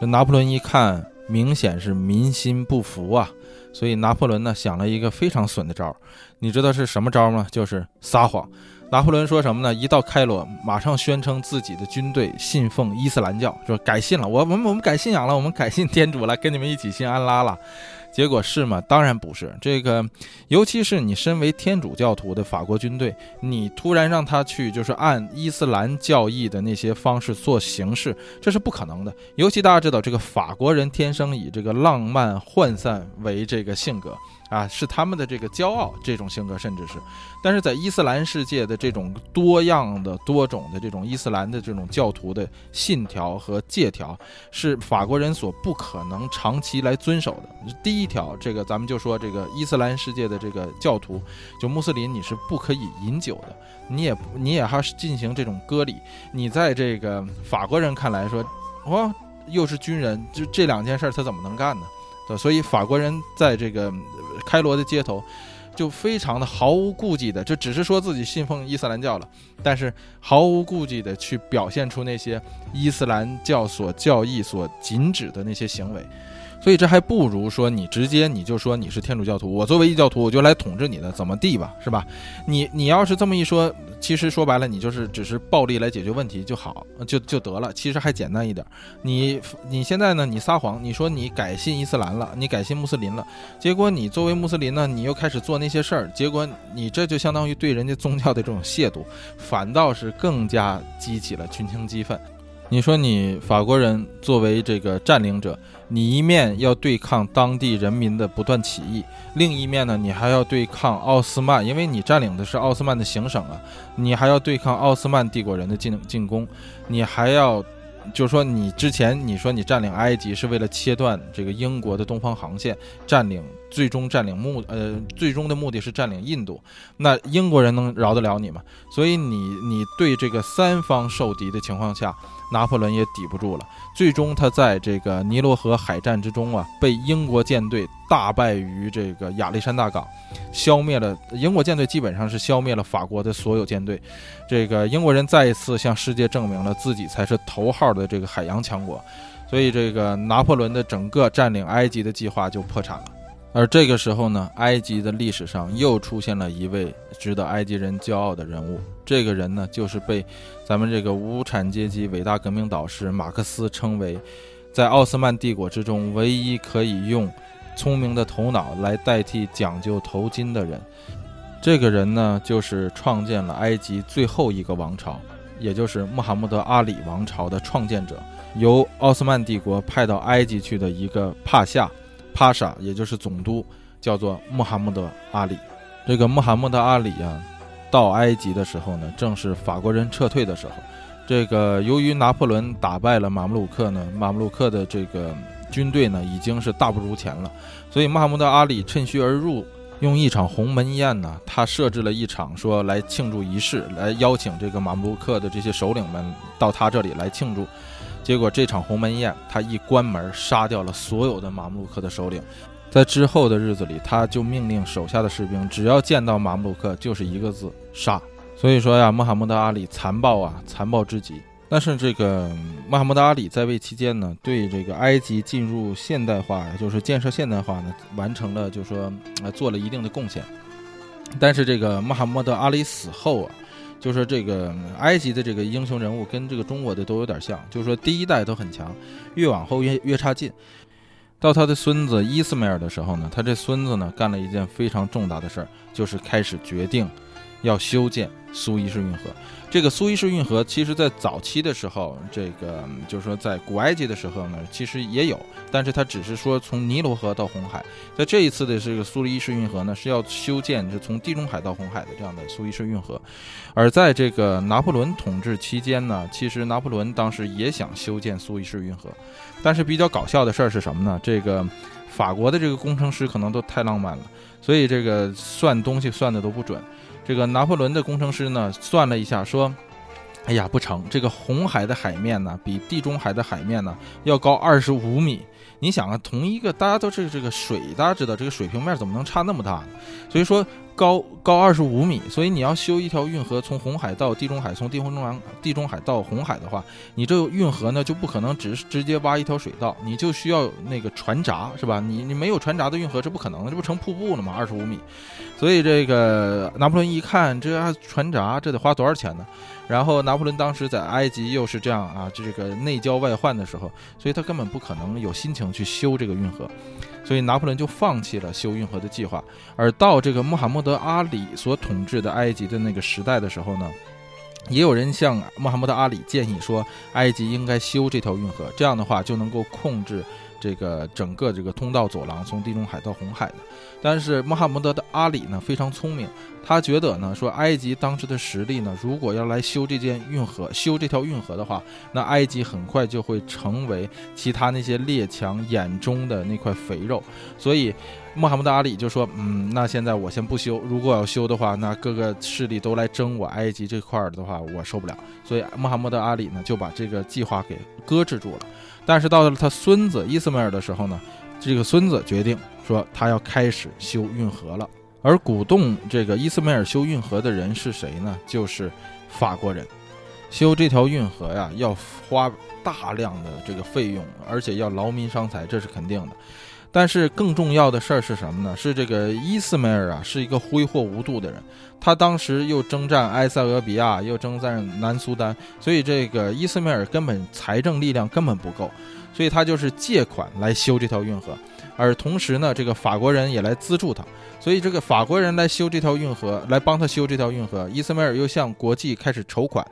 拿破仑一看。明显是民心不服啊，所以拿破仑呢想了一个非常损的招儿，你知道是什么招吗？就是撒谎。拿破仑说什么呢？一到开罗，马上宣称自己的军队信奉伊斯兰教，说改信了，我我们我们改信仰了，我们改信天主了，跟你们一起信安拉了。结果是吗？当然不是。这个，尤其是你身为天主教徒的法国军队，你突然让他去就是按伊斯兰教义的那些方式做形式，这是不可能的。尤其大家知道，这个法国人天生以这个浪漫涣散为这个性格。啊，是他们的这个骄傲，这种性格甚至是，但是在伊斯兰世界的这种多样的、多种的这种伊斯兰的这种教徒的信条和戒条，是法国人所不可能长期来遵守的。第一条，这个咱们就说这个伊斯兰世界的这个教徒，就穆斯林，你是不可以饮酒的，你也你也还是进行这种割礼。你在这个法国人看来说，哦，又是军人，就这两件事他怎么能干呢？所以法国人在这个开罗的街头，就非常的毫无顾忌的，就只是说自己信奉伊斯兰教了，但是毫无顾忌的去表现出那些伊斯兰教所教义所禁止的那些行为。所以这还不如说你直接你就说你是天主教徒，我作为异教徒我就来统治你的，怎么地吧，是吧？你你要是这么一说，其实说白了你就是只是暴力来解决问题就好就就得了，其实还简单一点。你你现在呢？你撒谎，你说你改信伊斯兰了，你改信穆斯林了，结果你作为穆斯林呢，你又开始做那些事儿，结果你这就相当于对人家宗教的这种亵渎，反倒是更加激起了群情激愤。你说你法国人作为这个占领者，你一面要对抗当地人民的不断起义，另一面呢，你还要对抗奥斯曼，因为你占领的是奥斯曼的行省啊，你还要对抗奥斯曼帝国人的进进攻，你还要。就是说，你之前你说你占领埃及是为了切断这个英国的东方航线，占领最终占领目呃最终的目的是占领印度，那英国人能饶得了你吗？所以你你对这个三方受敌的情况下，拿破仑也抵不住了。最终，他在这个尼罗河海战之中啊，被英国舰队大败于这个亚历山大港，消灭了英国舰队，基本上是消灭了法国的所有舰队。这个英国人再一次向世界证明了自己才是头号的这个海洋强国，所以这个拿破仑的整个占领埃及的计划就破产了。而这个时候呢，埃及的历史上又出现了一位值得埃及人骄傲的人物。这个人呢，就是被咱们这个无产阶级伟大革命导师马克思称为，在奥斯曼帝国之中唯一可以用聪明的头脑来代替讲究头巾的人。这个人呢，就是创建了埃及最后一个王朝，也就是穆罕默德阿里王朝的创建者，由奥斯曼帝国派到埃及去的一个帕夏。帕沙，也就是总督，叫做穆罕默德·阿里。这个穆罕默德·阿里啊，到埃及的时候呢，正是法国人撤退的时候。这个由于拿破仑打败了马穆鲁克呢，马穆鲁克的这个军队呢，已经是大不如前了。所以穆罕默德·阿里趁虚而入，用一场鸿门宴呢，他设置了一场说来庆祝仪式，来邀请这个马穆鲁克的这些首领们到他这里来庆祝。结果这场鸿门宴，他一关门，杀掉了所有的马穆鲁克的首领。在之后的日子里，他就命令手下的士兵，只要见到马穆鲁克，就是一个字：杀。所以说呀，穆罕默德阿里残暴啊，残暴至极。但是这个穆罕默德阿里在位期间呢，对这个埃及进入现代化，就是建设现代化呢，完成了，就是说，呃，做了一定的贡献。但是这个穆罕默德阿里死后啊。就是这个埃及的这个英雄人物跟这个中国的都有点像，就是说第一代都很强，越往后越越差劲。到他的孙子伊斯梅尔的时候呢，他这孙子呢干了一件非常重大的事儿，就是开始决定要修建苏伊士运河。这个苏伊士运河，其实在早期的时候，这个就是说在古埃及的时候呢，其实也有，但是它只是说从尼罗河到红海。在这一次的这个苏伊士运河呢，是要修建是从地中海到红海的这样的苏伊士运河。而在这个拿破仑统治期间呢，其实拿破仑当时也想修建苏伊士运河，但是比较搞笑的事儿是什么呢？这个法国的这个工程师可能都太浪漫了，所以这个算东西算的都不准。这个拿破仑的工程师呢，算了一下，说：“哎呀，不成，这个红海的海面呢，比地中海的海面呢要高二十五米。你想啊，同一个大家都是这个水，大家知道这个水平面怎么能差那么大呢？所以说。”高高二十五米，所以你要修一条运河，从红海到地中海，从地中海地中海到红海的话，你这运河呢就不可能只直接挖一条水道，你就需要那个船闸，是吧？你你没有船闸的运河，是不可能的，这不成瀑布了吗？二十五米，所以这个拿破仑一看，这船闸这得花多少钱呢？然后拿破仑当时在埃及又是这样啊，这个内交外患的时候，所以他根本不可能有心情去修这个运河，所以拿破仑就放弃了修运河的计划。而到这个穆罕默德阿里所统治的埃及的那个时代的时候呢，也有人向穆罕默德阿里建议说，埃及应该修这条运河，这样的话就能够控制。这个整个这个通道走廊从地中海到红海的，但是穆罕默德的阿里呢非常聪明，他觉得呢说埃及当时的实力呢，如果要来修这件运河，修这条运河的话，那埃及很快就会成为其他那些列强眼中的那块肥肉，所以穆罕默德阿里就说，嗯，那现在我先不修，如果要修的话，那各个势力都来争我埃及这块儿的话，我受不了，所以穆罕默德阿里呢就把这个计划给搁置住了。但是到了他孙子伊斯梅尔的时候呢，这个孙子决定说他要开始修运河了。而鼓动这个伊斯梅尔修运河的人是谁呢？就是法国人。修这条运河呀，要花大量的这个费用，而且要劳民伤财，这是肯定的。但是更重要的事儿是什么呢？是这个伊斯梅尔啊，是一个挥霍无度的人。他当时又征战埃塞俄比亚，又征战南苏丹，所以这个伊斯梅尔根本财政力量根本不够，所以他就是借款来修这条运河。而同时呢，这个法国人也来资助他，所以这个法国人来修这条运河，来帮他修这条运河。伊斯梅尔又向国际开始筹款。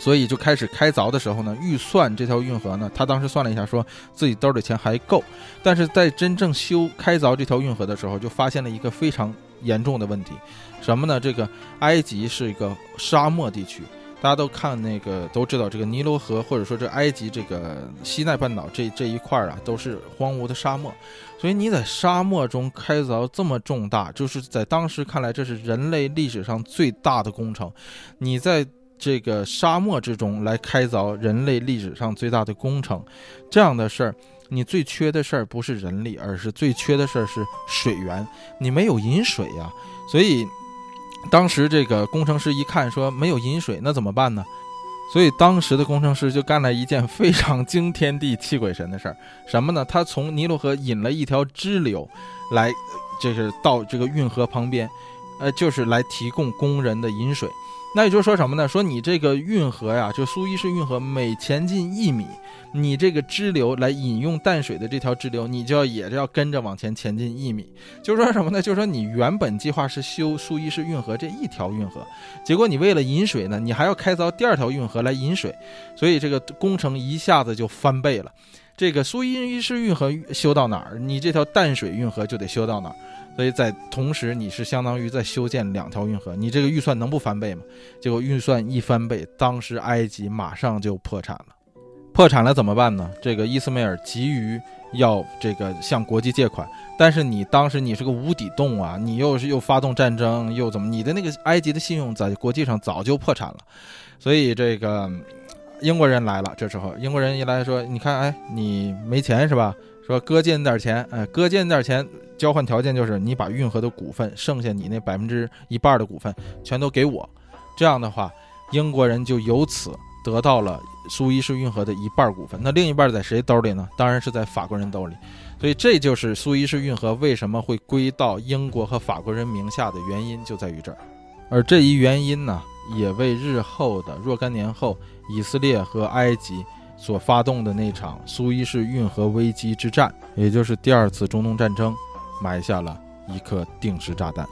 所以就开始开凿的时候呢，预算这条运河呢，他当时算了一下，说自己兜里钱还够。但是在真正修开凿这条运河的时候，就发现了一个非常严重的问题，什么呢？这个埃及是一个沙漠地区，大家都看那个都知道，这个尼罗河或者说这埃及这个西奈半岛这这一块啊，都是荒芜的沙漠。所以你在沙漠中开凿这么重大，就是在当时看来，这是人类历史上最大的工程。你在这个沙漠之中来开凿人类历史上最大的工程，这样的事儿，你最缺的事儿不是人力，而是最缺的事儿是水源。你没有饮水呀，所以当时这个工程师一看说没有饮水，那怎么办呢？所以当时的工程师就干了一件非常惊天地泣鬼神的事儿，什么呢？他从尼罗河引了一条支流，来，就是到这个运河旁边，呃，就是来提供工人的饮水。那也就是说什么呢？说你这个运河呀，就苏伊士运河，每前进一米，你这个支流来饮用淡水的这条支流，你就要也要跟着往前前进一米。就是说什么呢？就是说你原本计划是修苏伊士运河这一条运河，结果你为了饮水呢，你还要开凿第二条运河来饮水，所以这个工程一下子就翻倍了。这个苏伊士运河修到哪儿，你这条淡水运河就得修到哪儿。所以在同时，你是相当于在修建两条运河，你这个预算能不翻倍吗？结果预算一翻倍，当时埃及马上就破产了。破产了怎么办呢？这个伊斯梅尔急于要这个向国际借款，但是你当时你是个无底洞啊，你又是又发动战争，又怎么？你的那个埃及的信用在国际上早就破产了。所以这个英国人来了，这时候英国人一来说，你看，哎，你没钱是吧？说哥借你点钱，哎，哥借你点钱，交换条件就是你把运河的股份，剩下你那百分之一半的股份全都给我。这样的话，英国人就由此得到了苏伊士运河的一半股份。那另一半在谁兜里呢？当然是在法国人兜里。所以这就是苏伊士运河为什么会归到英国和法国人名下的原因，就在于这儿。而这一原因呢，也为日后的若干年后以色列和埃及。所发动的那场苏伊士运河危机之战，也就是第二次中东战争，埋下了一颗定时炸弹。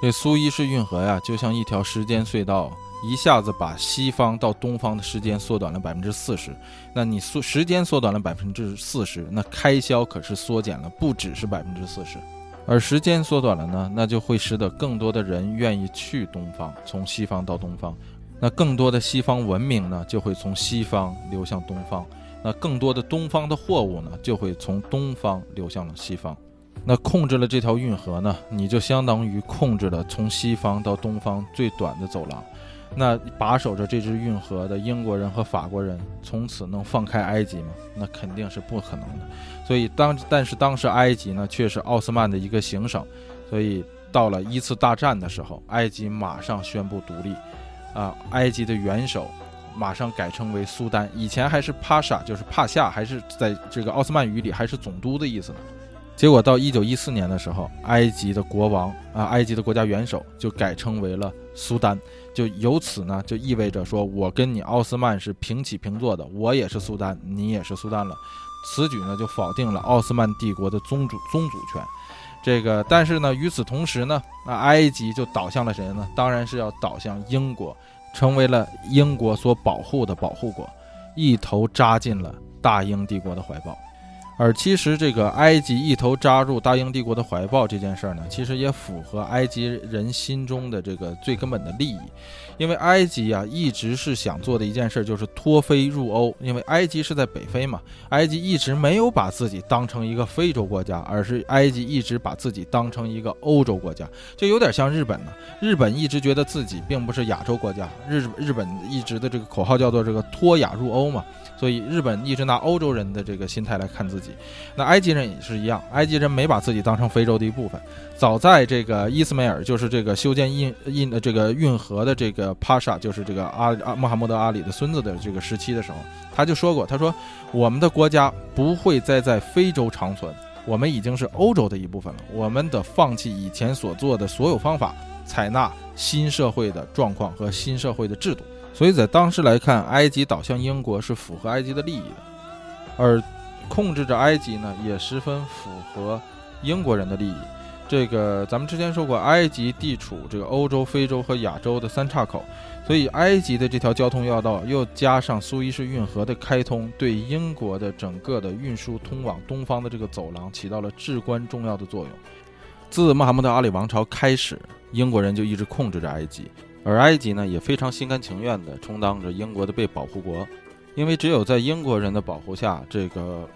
这苏伊士运河呀，就像一条时间隧道，一下子把西方到东方的时间缩短了百分之四十。那你缩时间缩短了百分之四十，那开销可是缩减了不只是百分之四十。而时间缩短了呢，那就会使得更多的人愿意去东方，从西方到东方。那更多的西方文明呢，就会从西方流向东方；那更多的东方的货物呢，就会从东方流向了西方。那控制了这条运河呢，你就相当于控制了从西方到东方最短的走廊。那把守着这支运河的英国人和法国人，从此能放开埃及吗？那肯定是不可能的。所以当但是当时埃及呢，却是奥斯曼的一个行省，所以到了一次大战的时候，埃及马上宣布独立。啊，埃及的元首马上改称为苏丹，以前还是帕沙，就是帕夏，还是在这个奥斯曼语里还是总督的意思呢。结果到一九一四年的时候，埃及的国王啊，埃及的国家元首就改称为了苏丹，就由此呢，就意味着说我跟你奥斯曼是平起平坐的，我也是苏丹，你也是苏丹了。此举呢，就否定了奥斯曼帝国的宗主宗主权。这个，但是呢，与此同时呢，那埃及就倒向了谁呢？当然是要倒向英国，成为了英国所保护的保护国，一头扎进了大英帝国的怀抱。而其实，这个埃及一头扎入大英帝国的怀抱这件事儿呢，其实也符合埃及人心中的这个最根本的利益，因为埃及啊一直是想做的一件事就是脱非入欧，因为埃及是在北非嘛，埃及一直没有把自己当成一个非洲国家，而是埃及一直把自己当成一个欧洲国家，就有点像日本呢。日本一直觉得自己并不是亚洲国家，日日本一直的这个口号叫做这个脱亚入欧嘛。所以日本一直拿欧洲人的这个心态来看自己，那埃及人也是一样，埃及人没把自己当成非洲的一部分。早在这个伊斯梅尔，就是这个修建印印的这个运河的这个帕沙，就是这个阿阿穆罕默德阿里的孙子的这个时期的时候，他就说过，他说我们的国家不会再在非洲长存，我们已经是欧洲的一部分了，我们得放弃以前所做的所有方法，采纳新社会的状况和新社会的制度。所以在当时来看，埃及倒向英国是符合埃及的利益的，而控制着埃及呢，也十分符合英国人的利益。这个咱们之前说过，埃及地处这个欧洲、非洲和亚洲的三岔口，所以埃及的这条交通要道又加上苏伊士运河的开通，对英国的整个的运输通往东方的这个走廊起到了至关重要的作用。自穆罕默德阿里王朝开始，英国人就一直控制着埃及。而埃及呢，也非常心甘情愿地充当着英国的被保护国，因为只有在英国人的保护下，这个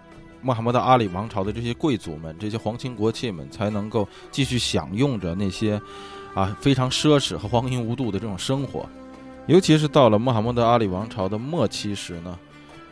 穆罕默德阿里王朝的这些贵族们、这些皇亲国戚们才能够继续享用着那些啊非常奢侈和荒淫无度的这种生活。尤其是到了穆罕默德阿里王朝的末期时呢，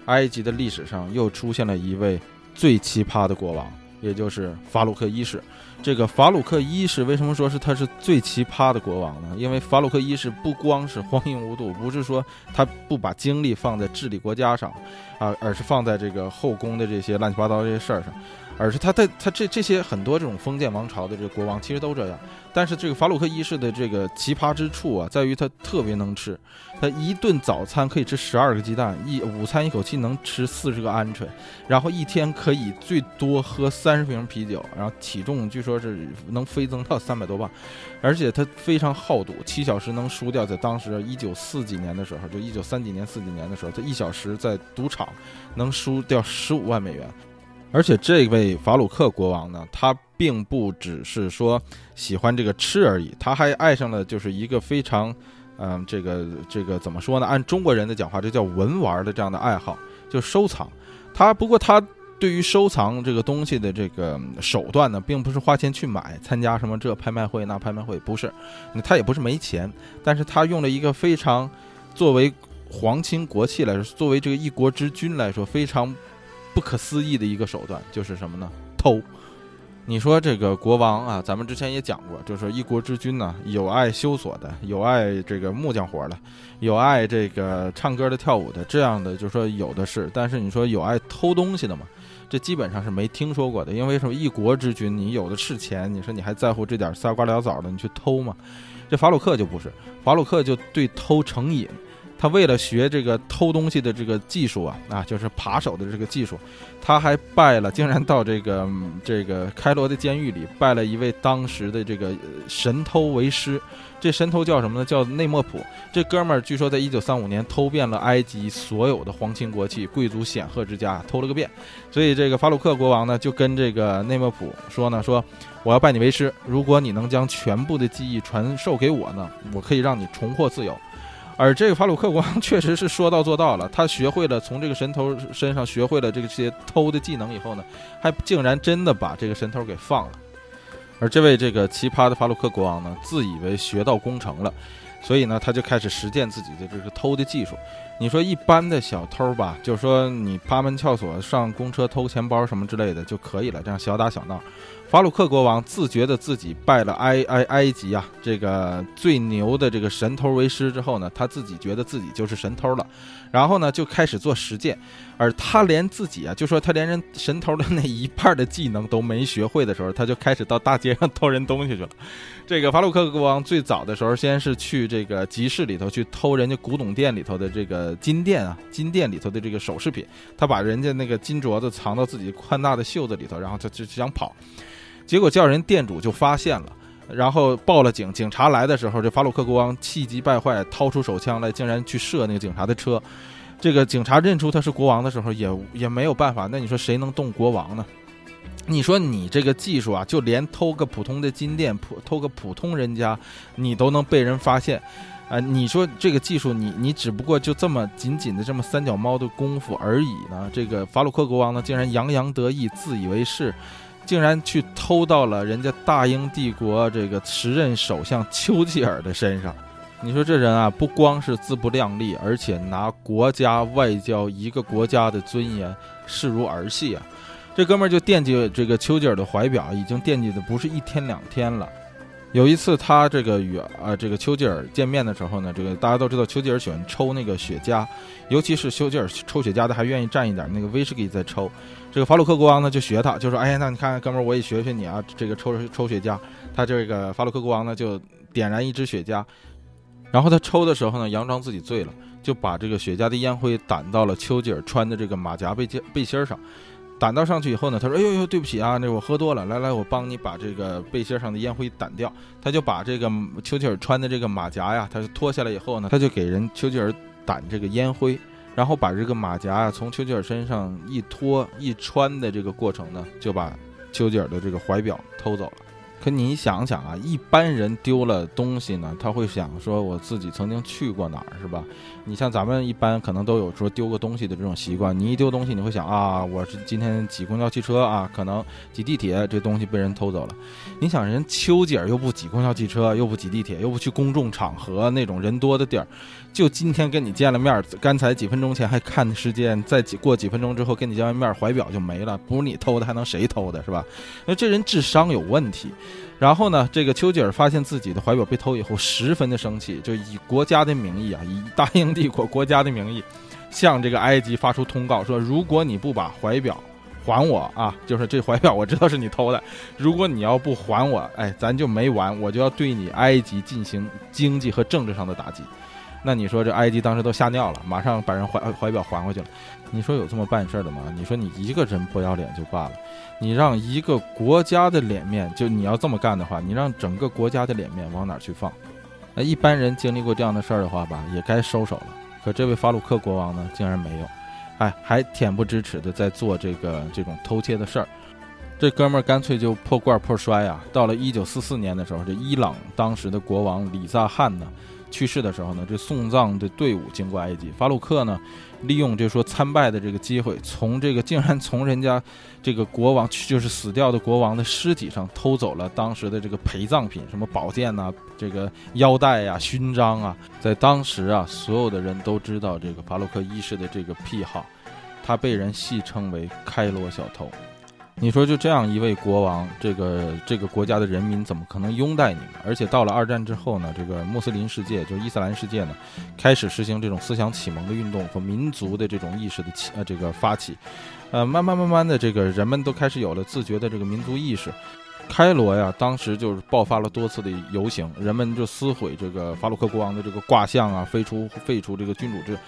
埃及的历史上又出现了一位最奇葩的国王，也就是法鲁克一世。这个法鲁克一世为什么说是他是最奇葩的国王呢？因为法鲁克一世不光是荒淫无度，不是说他不把精力放在治理国家上，啊，而是放在这个后宫的这些乱七八糟这些事儿上。而是他的他这这些很多这种封建王朝的这个国王其实都这样，但是这个法鲁克一世的这个奇葩之处啊，在于他特别能吃，他一顿早餐可以吃十二个鸡蛋，一午餐一口气能吃四十个鹌鹑，然后一天可以最多喝三十瓶啤酒，然后体重据说是能飞增到三百多磅，而且他非常好赌，七小时能输掉，在当时一九四几年的时候，就一九三几年四几年的时候，他一小时在赌场能输掉十五万美元。而且这位法鲁克国王呢，他并不只是说喜欢这个吃而已，他还爱上了就是一个非常，嗯，这个这个怎么说呢？按中国人的讲话，这叫文玩的这样的爱好，就收藏。他不过他对于收藏这个东西的这个手段呢，并不是花钱去买，参加什么这拍卖会那拍卖会，不是，他也不是没钱，但是他用了一个非常作为皇亲国戚来说，作为这个一国之君来说非常。不可思议的一个手段就是什么呢？偷。你说这个国王啊，咱们之前也讲过，就是一国之君呢，有爱修锁的，有爱这个木匠活的，有爱这个唱歌的、跳舞的，这样的就说有的是。但是你说有爱偷东西的嘛，这基本上是没听说过的。因为什么？一国之君，你有的是钱，你说你还在乎这点仨瓜俩枣的，你去偷吗？这法鲁克就不是，法鲁克就对偷成瘾。他为了学这个偷东西的这个技术啊，啊，就是扒手的这个技术，他还拜了，竟然到这个这个开罗的监狱里拜了一位当时的这个神偷为师。这神偷叫什么呢？叫内莫普。这哥们儿据说在一九三五年偷遍了埃及所有的皇亲国戚、贵族显赫之家，偷了个遍。所以这个法鲁克国王呢，就跟这个内莫普说呢，说我要拜你为师，如果你能将全部的技艺传授给我呢，我可以让你重获自由。而这个法鲁克国王 确实是说到做到了，他学会了从这个神偷身上学会了这些偷的技能以后呢，还竟然真的把这个神偷给放了。而这位这个奇葩的法鲁克国王呢，自以为学到功成了，所以呢，他就开始实践自己的这个偷的技术。你说一般的小偷吧，就是说你扒门撬锁、上公车偷钱包什么之类的就可以了，这样小打小闹。法鲁克国王自觉的自己拜了埃埃埃及啊这个最牛的这个神偷为师之后呢，他自己觉得自己就是神偷了，然后呢就开始做实践，而他连自己啊，就说他连人神偷的那一半的技能都没学会的时候，他就开始到大街上偷人东西去了。这个法鲁克国王最早的时候，先是去这个集市里头去偷人家古董店里头的这个金店啊，金店里头的这个首饰品，他把人家那个金镯子藏到自己宽大的袖子里头，然后他就想跑。结果叫人店主就发现了，然后报了警。警察来的时候，这法鲁克国王气急败坏，掏出手枪来，竟然去射那个警察的车。这个警察认出他是国王的时候，也也没有办法。那你说谁能动国王呢？你说你这个技术啊，就连偷个普通的金店，普偷个普通人家，你都能被人发现，啊？你说这个技术，你你只不过就这么仅仅的这么三脚猫的功夫而已呢？这个法鲁克国王呢，竟然洋洋得意，自以为是。竟然去偷到了人家大英帝国这个时任首相丘吉尔的身上，你说这人啊，不光是自不量力，而且拿国家外交一个国家的尊严视如儿戏啊！这哥们儿就惦记这个丘吉尔的怀表，已经惦记的不是一天两天了。有一次，他这个与啊这个丘吉尔见面的时候呢，这个大家都知道丘吉尔喜欢抽那个雪茄，尤其是丘吉尔抽雪茄的还愿意蘸一点那个威士忌在抽。这个法鲁克国王呢就学他，就说：“哎呀，那你看哥们儿，我也学学你啊，这个抽抽雪茄。”他这个法鲁克国王呢就点燃一支雪茄，然后他抽的时候呢，佯装自己醉了，就把这个雪茄的烟灰掸到了丘吉尔穿的这个马甲背肩背心上。掸到上去以后呢，他说：“哎呦呦，对不起啊，那我喝多了，来来，我帮你把这个背心上的烟灰掸掉。”他就把这个丘吉尔穿的这个马甲呀，他就脱下来以后呢，他就给人丘吉尔掸这个烟灰，然后把这个马甲啊从丘吉尔身上一脱一穿的这个过程呢，就把丘吉尔的这个怀表偷走了。可你想想啊，一般人丢了东西呢，他会想说我自己曾经去过哪儿，是吧？你像咱们一般可能都有说丢个东西的这种习惯。你一丢东西，你会想啊，我是今天挤公交汽车啊，可能挤地铁，这东西被人偷走了。你想人丘吉尔又不挤公交汽车，又不挤地铁，又不去公众场合那种人多的地儿，就今天跟你见了面，刚才几分钟前还看时间，再几过几分钟之后跟你见完面，怀表就没了，不是你偷的还能谁偷的，是吧？那这人智商有问题。然后呢，这个丘吉尔发现自己的怀表被偷以后，十分的生气，就以国家的名义啊，以大英帝国国家的名义，向这个埃及发出通告，说如果你不把怀表还我啊，就是这怀表我知道是你偷的，如果你要不还我，哎，咱就没完，我就要对你埃及进行经济和政治上的打击。那你说这埃及当时都吓尿了，马上把人怀怀表还回去了。你说有这么办事的吗？你说你一个人不要脸就罢了，你让一个国家的脸面，就你要这么干的话，你让整个国家的脸面往哪去放？那一般人经历过这样的事儿的话吧，也该收手了。可这位法鲁克国王呢，竟然没有，哎，还恬不知耻的在做这个这种偷窃的事儿。这哥们儿干脆就破罐破摔啊！到了一九四四年的时候，这伊朗当时的国王李萨汗呢。去世的时候呢，这送葬的队伍经过埃及，法鲁克呢，利用这说参拜的这个机会，从这个竟然从人家这个国王就是死掉的国王的尸体上偷走了当时的这个陪葬品，什么宝剑呐，这个腰带呀、勋章啊，在当时啊，所有的人都知道这个法鲁克一世的这个癖好，他被人戏称为开罗小偷。你说就这样一位国王，这个这个国家的人民怎么可能拥戴你们？而且到了二战之后呢，这个穆斯林世界，就是伊斯兰世界呢，开始实行这种思想启蒙的运动和民族的这种意识的起呃这个发起，呃慢慢慢慢的这个人们都开始有了自觉的这个民族意识。开罗呀，当时就是爆发了多次的游行，人们就撕毁这个法鲁克国王的这个卦象啊，废除废除这个君主制。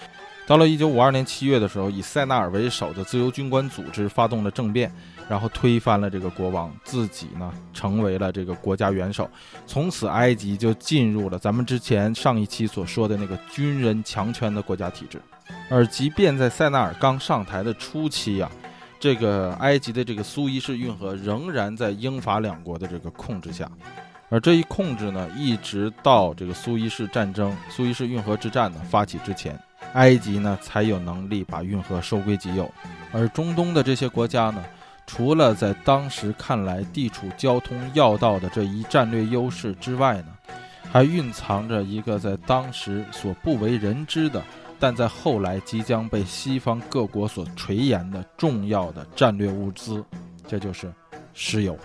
到了一九五二年七月的时候，以塞纳尔为首的自由军官组织发动了政变。然后推翻了这个国王，自己呢成为了这个国家元首，从此埃及就进入了咱们之前上一期所说的那个军人强权的国家体制。而即便在塞纳尔刚上台的初期啊，这个埃及的这个苏伊士运河仍然在英法两国的这个控制下，而这一控制呢，一直到这个苏伊士战争、苏伊士运河之战呢发起之前，埃及呢才有能力把运河收归己有。而中东的这些国家呢？除了在当时看来地处交通要道的这一战略优势之外呢还蕴藏着一个在当时所不为人知的但在后来即将被西方各国所垂涎的重要的战略物资这就是石油。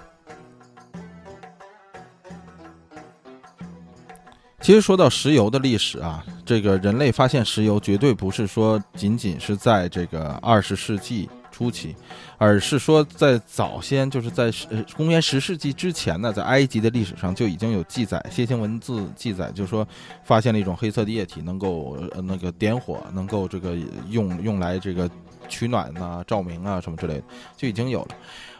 其实说到石油的历史啊这个人类发现石油绝对不是说仅仅是在这个二十世纪初期，而是说在早先，就是在呃公元十世纪之前呢，在埃及的历史上就已经有记载，楔形文字记载，就是说发现了一种黑色的液体，能够呃那个点火，能够这个用用来这个取暖呐、照明啊什么之类的，就已经有了。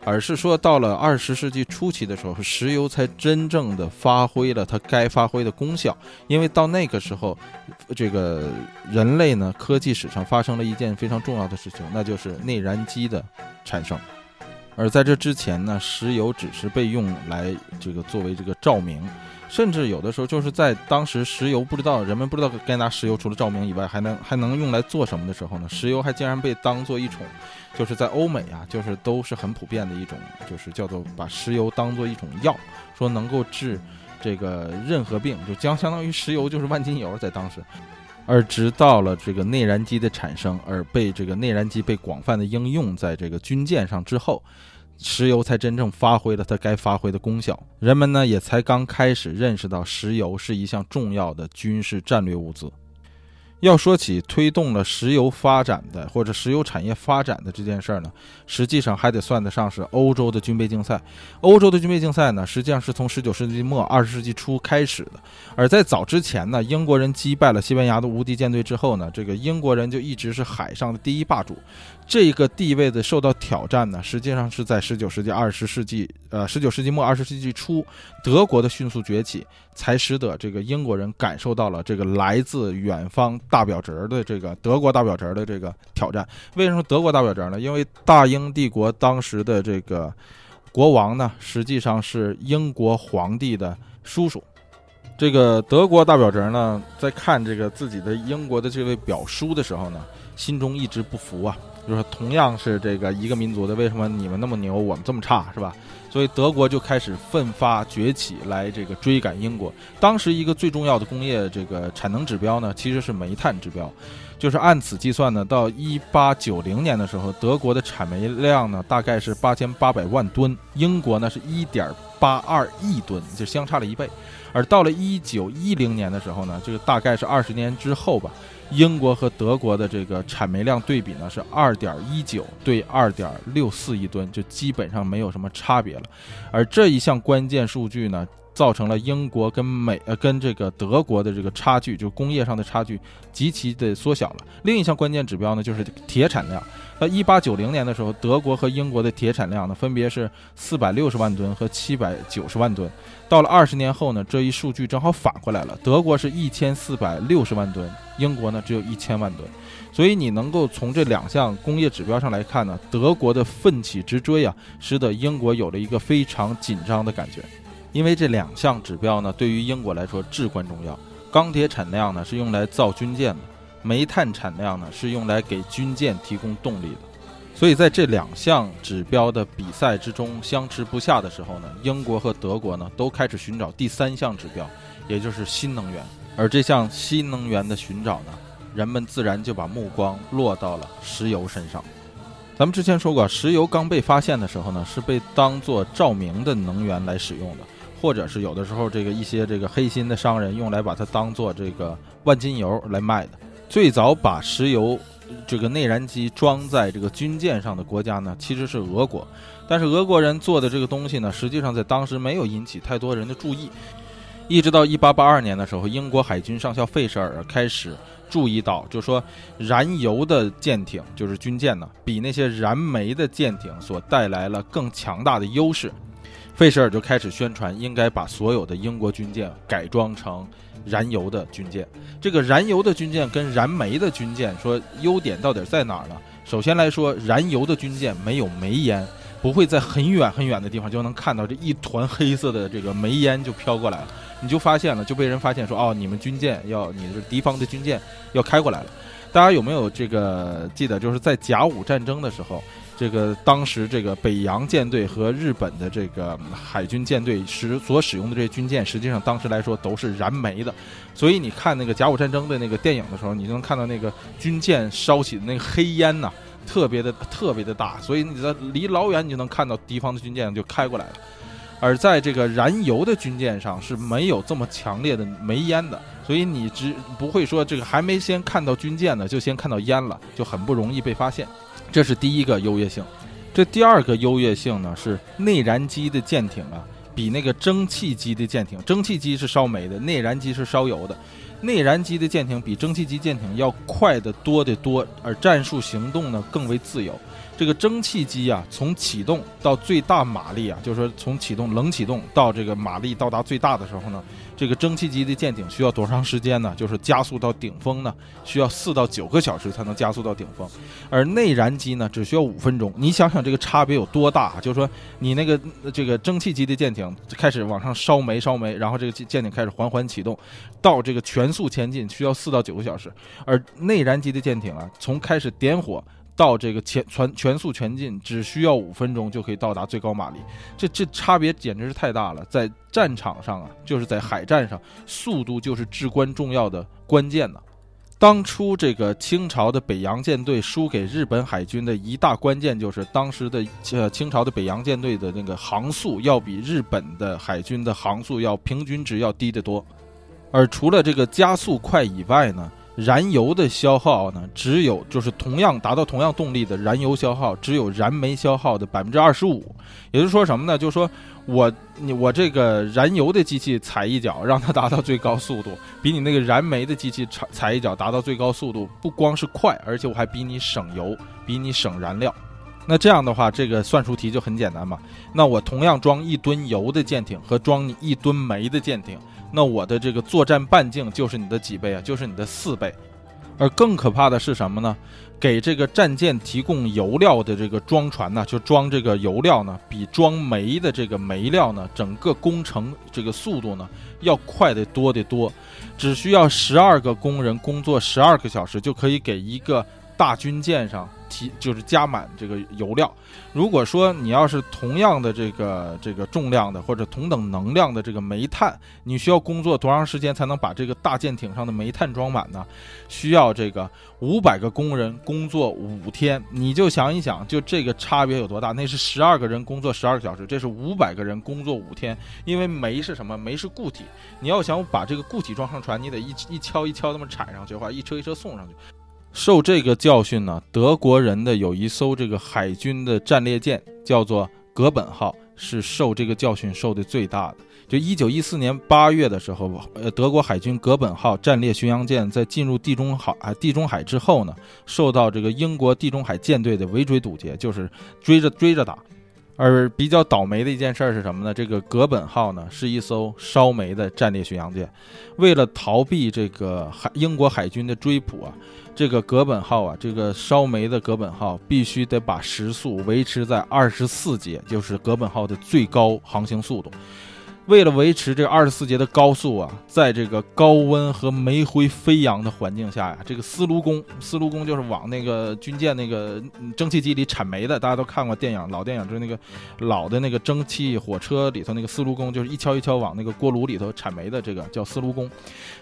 而是说，到了二十世纪初期的时候，石油才真正的发挥了它该发挥的功效。因为到那个时候，这个人类呢，科技史上发生了一件非常重要的事情，那就是内燃机的产生。而在这之前呢，石油只是被用来这个作为这个照明。甚至有的时候，就是在当时石油不知道人们不知道该拿石油除了照明以外，还能还能用来做什么的时候呢？石油还竟然被当做一种，就是在欧美啊，就是都是很普遍的一种，就是叫做把石油当做一种药，说能够治这个任何病，就将相当于石油就是万金油在当时。而直到了这个内燃机的产生，而被这个内燃机被广泛的应用在这个军舰上之后。石油才真正发挥了它该发挥的功效，人们呢也才刚开始认识到石油是一项重要的军事战略物资。要说起推动了石油发展的或者石油产业发展的这件事儿呢，实际上还得算得上是欧洲的军备竞赛。欧洲的军备竞赛呢，实际上是从十九世纪末二十世纪初开始的。而在早之前呢，英国人击败了西班牙的无敌舰队之后呢，这个英国人就一直是海上的第一霸主。这个地位的受到挑战呢，实际上是在十九世纪二十世纪，呃，十九世纪末二十世纪初，德国的迅速崛起，才使得这个英国人感受到了这个来自远方大表侄的这个德国大表侄的这个挑战。为什么德国大表侄呢？因为大英帝国当时的这个国王呢，实际上是英国皇帝的叔叔。这个德国大表侄呢，在看这个自己的英国的这位表叔的时候呢，心中一直不服啊。就是同样是这个一个民族的，为什么你们那么牛，我们这么差，是吧？所以德国就开始奋发崛起，来这个追赶英国。当时一个最重要的工业这个产能指标呢，其实是煤炭指标。就是按此计算呢，到一八九零年的时候，德国的产煤量呢大概是八千八百万吨，英国呢是一点八二亿吨，就相差了一倍。而到了一九一零年的时候呢，就是大概是二十年之后吧。英国和德国的这个产煤量对比呢是二点一九对二点六四亿吨，就基本上没有什么差别了。而这一项关键数据呢，造成了英国跟美呃跟这个德国的这个差距，就工业上的差距极其的缩小了。另一项关键指标呢，就是铁产量。那一八九零年的时候，德国和英国的铁产量呢，分别是四百六十万吨和七百九十万吨。到了二十年后呢，这一数据正好反过来了，德国是一千四百六十万吨，英国呢只有一千万吨。所以你能够从这两项工业指标上来看呢，德国的奋起直追啊，使得英国有了一个非常紧张的感觉。因为这两项指标呢，对于英国来说至关重要。钢铁产量呢是用来造军舰的。煤炭产量呢是用来给军舰提供动力的，所以在这两项指标的比赛之中相持不下的时候呢，英国和德国呢都开始寻找第三项指标，也就是新能源。而这项新能源的寻找呢，人们自然就把目光落到了石油身上。咱们之前说过，石油刚被发现的时候呢，是被当做照明的能源来使用的，或者是有的时候这个一些这个黑心的商人用来把它当做这个万金油来卖的。最早把石油这个内燃机装在这个军舰上的国家呢，其实是俄国。但是俄国人做的这个东西呢，实际上在当时没有引起太多人的注意。一直到1882年的时候，英国海军上校费舍尔开始注意到，就说燃油的舰艇就是军舰呢，比那些燃煤的舰艇所带来了更强大的优势。费舍尔就开始宣传，应该把所有的英国军舰改装成。燃油的军舰，这个燃油的军舰跟燃煤的军舰说优点到底在哪儿呢？首先来说，燃油的军舰没有煤烟，不会在很远很远的地方就能看到这一团黑色的这个煤烟就飘过来了，你就发现了，就被人发现说哦，你们军舰要，你的敌方的军舰要开过来了。大家有没有这个记得？就是在甲午战争的时候。这个当时这个北洋舰队和日本的这个海军舰队使所使用的这些军舰，实际上当时来说都是燃煤的，所以你看那个甲午战争的那个电影的时候，你就能看到那个军舰烧起的那个黑烟呐，特别的特别的大，所以你在离老远你就能看到敌方的军舰就开过来了。而在这个燃油的军舰上是没有这么强烈的煤烟的，所以你只不会说这个还没先看到军舰呢，就先看到烟了，就很不容易被发现。这是第一个优越性。这第二个优越性呢是内燃机的舰艇啊，比那个蒸汽机的舰艇，蒸汽机是烧煤的，内燃机是烧油的。内燃机的舰艇比蒸汽机舰艇要快得多得多，而战术行动呢更为自由。这个蒸汽机啊，从启动到最大马力啊，就是说从启动冷启动到这个马力到达最大的时候呢，这个蒸汽机的舰艇需要多长时间呢？就是加速到顶峰呢，需要四到九个小时才能加速到顶峰，而内燃机呢，只需要五分钟。你想想这个差别有多大？就是说你那个这个蒸汽机的舰艇开始往上烧煤烧煤，然后这个舰艇开始缓缓启动，到这个全速前进需要四到九个小时，而内燃机的舰艇啊，从开始点火。到这个全全全速前进只需要五分钟就可以到达最高马力，这这差别简直是太大了。在战场上啊，就是在海战上，速度就是至关重要的关键呢。当初这个清朝的北洋舰队输给日本海军的一大关键，就是当时的呃清朝的北洋舰队的那个航速要比日本的海军的航速要平均值要低得多，而除了这个加速快以外呢。燃油的消耗呢，只有就是同样达到同样动力的燃油消耗，只有燃煤消耗的百分之二十五。也就是说什么呢？就是说我你我这个燃油的机器踩一脚，让它达到最高速度，比你那个燃煤的机器踩踩一脚达到最高速度，不光是快，而且我还比你省油，比你省燃料。那这样的话，这个算术题就很简单嘛。那我同样装一吨油的舰艇和装你一吨煤的舰艇。那我的这个作战半径就是你的几倍啊？就是你的四倍。而更可怕的是什么呢？给这个战舰提供油料的这个装船呢，就装这个油料呢，比装煤的这个煤料呢，整个工程这个速度呢，要快得多得多。只需要十二个工人工作十二个小时，就可以给一个大军舰上。提就是加满这个油料。如果说你要是同样的这个这个重量的或者同等能量的这个煤炭，你需要工作多长时间才能把这个大舰艇上的煤炭装满呢？需要这个五百个工人工作五天。你就想一想，就这个差别有多大？那是十二个人工作十二个小时，这是五百个人工作五天。因为煤是什么？煤是固体，你要想把这个固体装上船，你得一一敲一敲那么铲上去的话，一车一车送上去。受这个教训呢，德国人的有一艘这个海军的战列舰叫做“格本号”，是受这个教训受的最大的。就一九一四年八月的时候，呃，德国海军“格本号”战列巡洋舰在进入地中海啊地中海之后呢，受到这个英国地中海舰队的围追堵截，就是追着追着打。而比较倒霉的一件事儿是什么呢？这个“格本号”呢，是一艘烧煤的战列巡洋舰，为了逃避这个海英国海军的追捕啊。这个格本号啊，这个烧煤的格本号必须得把时速维持在二十四节，就是格本号的最高航行速度。为了维持这二十四节的高速啊，在这个高温和煤灰飞扬的环境下呀，这个司炉工，司炉工就是往那个军舰那个蒸汽机里铲煤的。大家都看过电影，老电影就是那个老的那个蒸汽火车里头那个司炉工，就是一敲一敲往那个锅炉里头铲煤的，这个叫司炉工。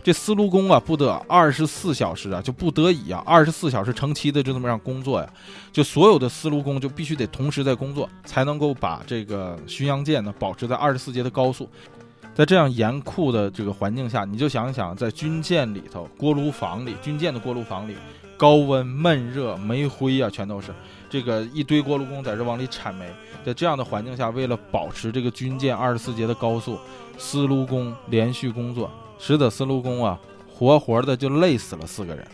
这司炉工啊，不得二十四小时啊，就不得已啊，二十四小时成期的就这么样工作呀。就所有的司炉工就必须得同时在工作，才能够把这个巡洋舰呢保持在二十四节的高速。在这样严酷的这个环境下，你就想想，在军舰里头，锅炉房里，军舰的锅炉房里，高温闷热，煤灰啊，全都是这个一堆锅炉工在这往里铲煤。在这样的环境下，为了保持这个军舰二十四节的高速，司炉工连续工作，使得司炉工啊，活活的就累死了四个人。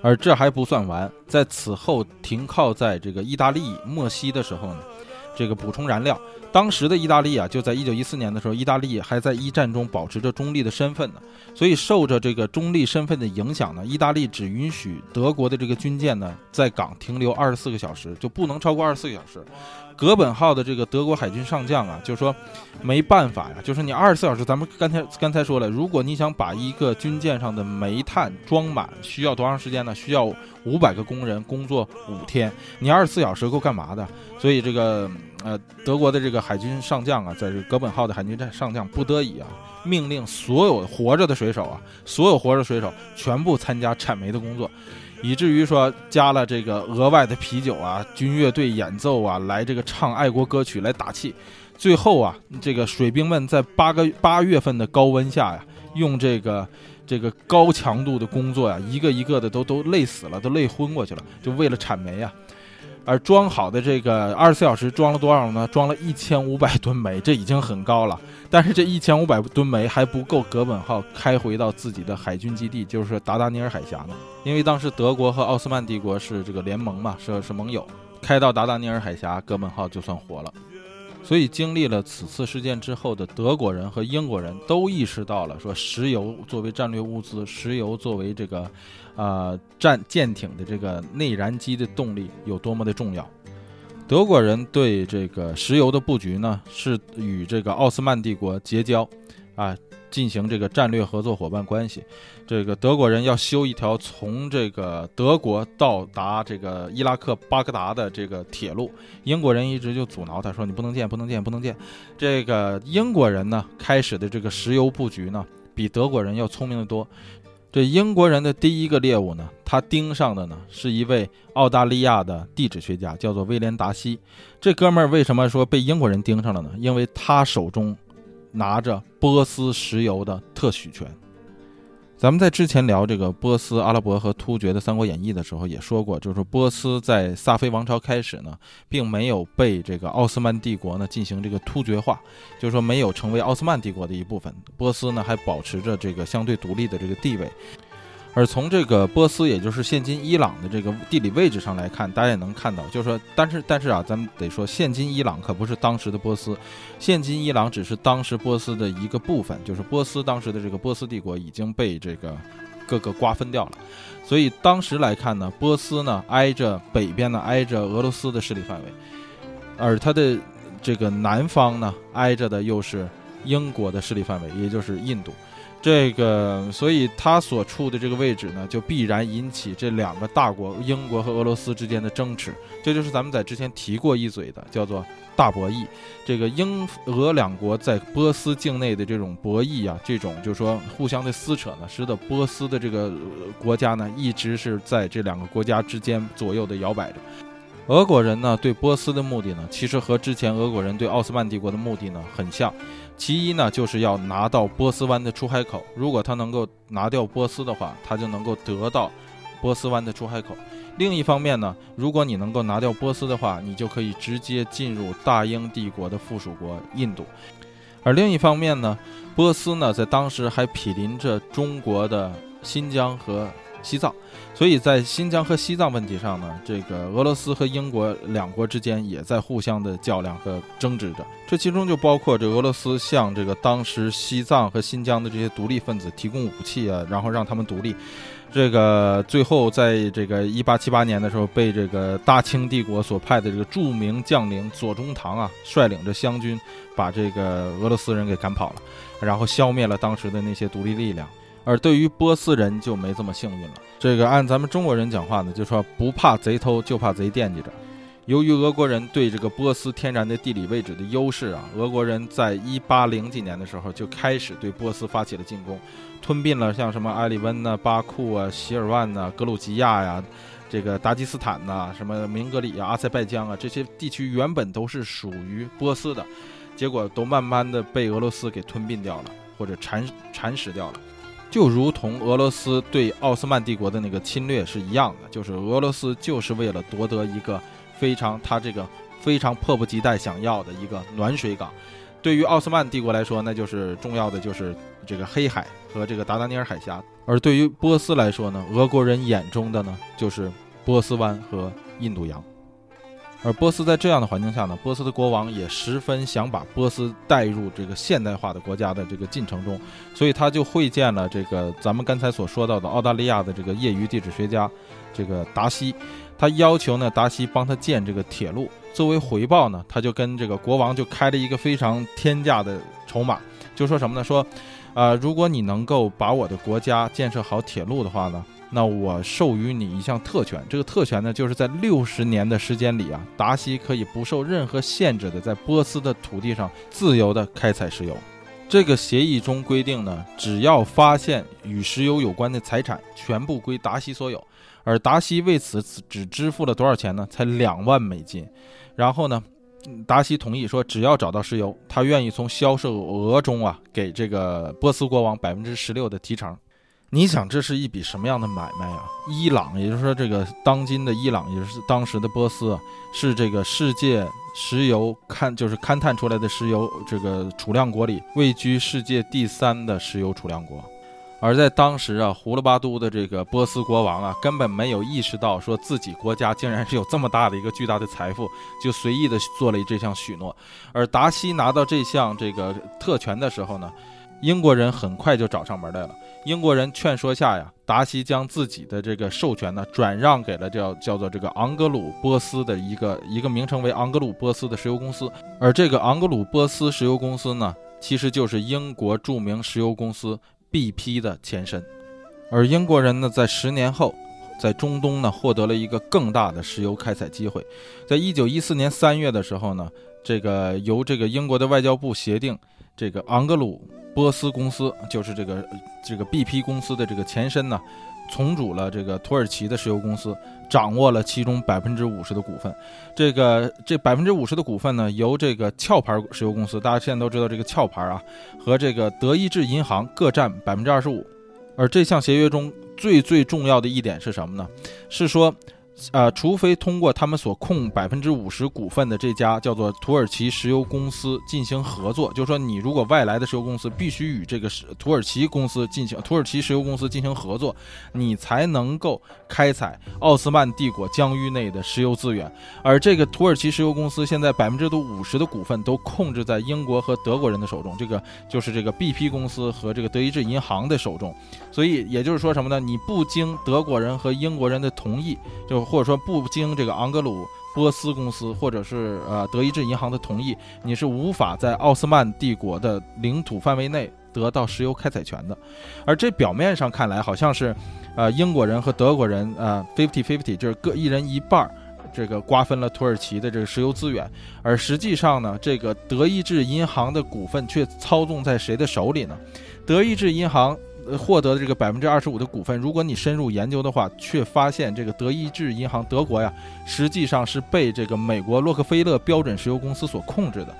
而这还不算完，在此后停靠在这个意大利、墨西的时候呢，这个补充燃料。当时的意大利啊，就在一九一四年的时候，意大利还在一战中保持着中立的身份呢。所以受着这个中立身份的影响呢，意大利只允许德国的这个军舰呢在港停留二十四个小时，就不能超过二十四个小时。格本号的这个德国海军上将啊，就是说没办法呀，就是你二十四小时，咱们刚才刚才说了，如果你想把一个军舰上的煤炭装满，需要多长时间呢？需要五百个工人工作五天，你二十四小时够干嘛的？所以这个呃，德国的这个海军上将啊，在这个格本号的海军上将不得已啊，命令所有活着的水手啊，所有活着水手全部参加铲煤的工作。以至于说加了这个额外的啤酒啊，军乐队演奏啊，来这个唱爱国歌曲来打气。最后啊，这个水兵们在八个八月份的高温下呀，用这个这个高强度的工作呀，一个一个的都都累死了，都累昏过去了，就为了铲煤呀。而装好的这个二十四小时装了多少呢？装了一千五百吨煤，这已经很高了。但是这一千五百吨煤还不够格本号开回到自己的海军基地，就是达达尼尔海峡呢。因为当时德国和奥斯曼帝国是这个联盟嘛，是是盟友，开到达达尼尔海峡，格本号就算活了。所以，经历了此次事件之后的德国人和英国人都意识到了，说石油作为战略物资，石油作为这个，呃，战舰艇的这个内燃机的动力有多么的重要。德国人对这个石油的布局呢，是与这个奥斯曼帝国结交，啊。进行这个战略合作伙伴关系，这个德国人要修一条从这个德国到达这个伊拉克巴格达的这个铁路，英国人一直就阻挠他说你不能建，不能建，不能建。这个英国人呢开始的这个石油布局呢，比德国人要聪明的多。这英国人的第一个猎物呢，他盯上的呢是一位澳大利亚的地质学家，叫做威廉达西。这哥们儿为什么说被英国人盯上了呢？因为他手中。拿着波斯石油的特许权，咱们在之前聊这个波斯、阿拉伯和突厥的《三国演义》的时候也说过，就是波斯在萨菲王朝开始呢，并没有被这个奥斯曼帝国呢进行这个突厥化，就是说没有成为奥斯曼帝国的一部分，波斯呢还保持着这个相对独立的这个地位。而从这个波斯，也就是现今伊朗的这个地理位置上来看，大家也能看到，就是说，但是但是啊，咱们得说，现今伊朗可不是当时的波斯，现今伊朗只是当时波斯的一个部分，就是波斯当时的这个波斯帝国已经被这个各个瓜分掉了，所以当时来看呢，波斯呢挨着北边呢挨着俄罗斯的势力范围，而它的这个南方呢挨着的又是英国的势力范围，也就是印度。这个，所以他所处的这个位置呢，就必然引起这两个大国英国和俄罗斯之间的争持。这就是咱们在之前提过一嘴的，叫做大博弈。这个英俄两国在波斯境内的这种博弈啊，这种就是说互相的撕扯呢，使得波斯的这个国家呢，一直是在这两个国家之间左右的摇摆着。俄国人呢，对波斯的目的呢，其实和之前俄国人对奥斯曼帝国的目的呢，很像。其一呢，就是要拿到波斯湾的出海口。如果他能够拿掉波斯的话，他就能够得到波斯湾的出海口。另一方面呢，如果你能够拿掉波斯的话，你就可以直接进入大英帝国的附属国印度。而另一方面呢，波斯呢在当时还毗邻着中国的新疆和。西藏，所以在新疆和西藏问题上呢，这个俄罗斯和英国两国之间也在互相的较量和争执着。这其中就包括这俄罗斯向这个当时西藏和新疆的这些独立分子提供武器啊，然后让他们独立。这个最后在这个一八七八年的时候，被这个大清帝国所派的这个著名将领左宗棠啊，率领着湘军把这个俄罗斯人给赶跑了，然后消灭了当时的那些独立力量。而对于波斯人就没这么幸运了。这个按咱们中国人讲话呢，就说不怕贼偷，就怕贼惦记着。由于俄国人对这个波斯天然的地理位置的优势啊，俄国人在一八零几年的时候就开始对波斯发起了进攻，吞并了像什么埃里温呐、巴库啊、希尔万呐、格鲁吉亚呀、这个达吉斯坦呐、什么明格里啊、阿塞拜疆啊这些地区原本都是属于波斯的，结果都慢慢的被俄罗斯给吞并掉了，或者蚕蚕食掉了。就如同俄罗斯对奥斯曼帝国的那个侵略是一样的，就是俄罗斯就是为了夺得一个非常他这个非常迫不及待想要的一个暖水港。对于奥斯曼帝国来说，那就是重要的就是这个黑海和这个达达尼尔海峡；而对于波斯来说呢，俄国人眼中的呢就是波斯湾和印度洋。而波斯在这样的环境下呢，波斯的国王也十分想把波斯带入这个现代化的国家的这个进程中，所以他就会见了这个咱们刚才所说到的澳大利亚的这个业余地质学家，这个达西，他要求呢达西帮他建这个铁路，作为回报呢，他就跟这个国王就开了一个非常天价的筹码，就说什么呢？说，啊，如果你能够把我的国家建设好铁路的话呢？那我授予你一项特权，这个特权呢，就是在六十年的时间里啊，达西可以不受任何限制的在波斯的土地上自由的开采石油。这个协议中规定呢，只要发现与石油有关的财产，全部归达西所有。而达西为此只支付了多少钱呢？才两万美金。然后呢，达西同意说，只要找到石油，他愿意从销售额中啊给这个波斯国王百分之十六的提成。你想，这是一笔什么样的买卖啊？伊朗，也就是说这个当今的伊朗，也就是当时的波斯，是这个世界石油勘就是勘探出来的石油这个储量国里位居世界第三的石油储量国。而在当时啊，胡勒巴都的这个波斯国王啊，根本没有意识到说自己国家竟然是有这么大的一个巨大的财富，就随意的做了这项许诺。而达西拿到这项这个特权的时候呢，英国人很快就找上门来了。英国人劝说下呀，达西将自己的这个授权呢转让给了叫叫做这个昂格鲁波斯的一个一个名称为昂格鲁波斯的石油公司。而这个昂格鲁波斯石油公司呢，其实就是英国著名石油公司。BP 的前身，而英国人呢，在十年后，在中东呢，获得了一个更大的石油开采机会。在一九一四年三月的时候呢，这个由这个英国的外交部协定，这个昂格鲁波斯公司，就是这个这个 BP 公司的这个前身呢。重组了这个土耳其的石油公司，掌握了其中百分之五十的股份。这个这百分之五十的股份呢，由这个壳牌石油公司，大家现在都知道这个壳牌啊，和这个德意志银行各占百分之二十五。而这项协约中最最重要的一点是什么呢？是说。呃，除非通过他们所控百分之五十股份的这家叫做土耳其石油公司进行合作，就是说，你如果外来的石油公司必须与这个土耳其公司进行土耳其石油公司进行合作，你才能够开采奥斯曼帝国疆域内的石油资源。而这个土耳其石油公司现在百分之都五十的股份都控制在英国和德国人的手中，这个就是这个 BP 公司和这个德意志银行的手中。所以也就是说什么呢？你不经德国人和英国人的同意，就或者说不经这个昂格鲁波斯公司或者是呃德意志银行的同意，你是无法在奥斯曼帝国的领土范围内得到石油开采权的。而这表面上看来好像是，呃英国人和德国人呃 fifty fifty 就是各一人一半儿，这个瓜分了土耳其的这个石油资源。而实际上呢，这个德意志银行的股份却操纵在谁的手里呢？德意志银行。获得的这个百分之二十五的股份，如果你深入研究的话，却发现这个德意志银行德国呀，实际上是被这个美国洛克菲勒标准石油公司所控制的。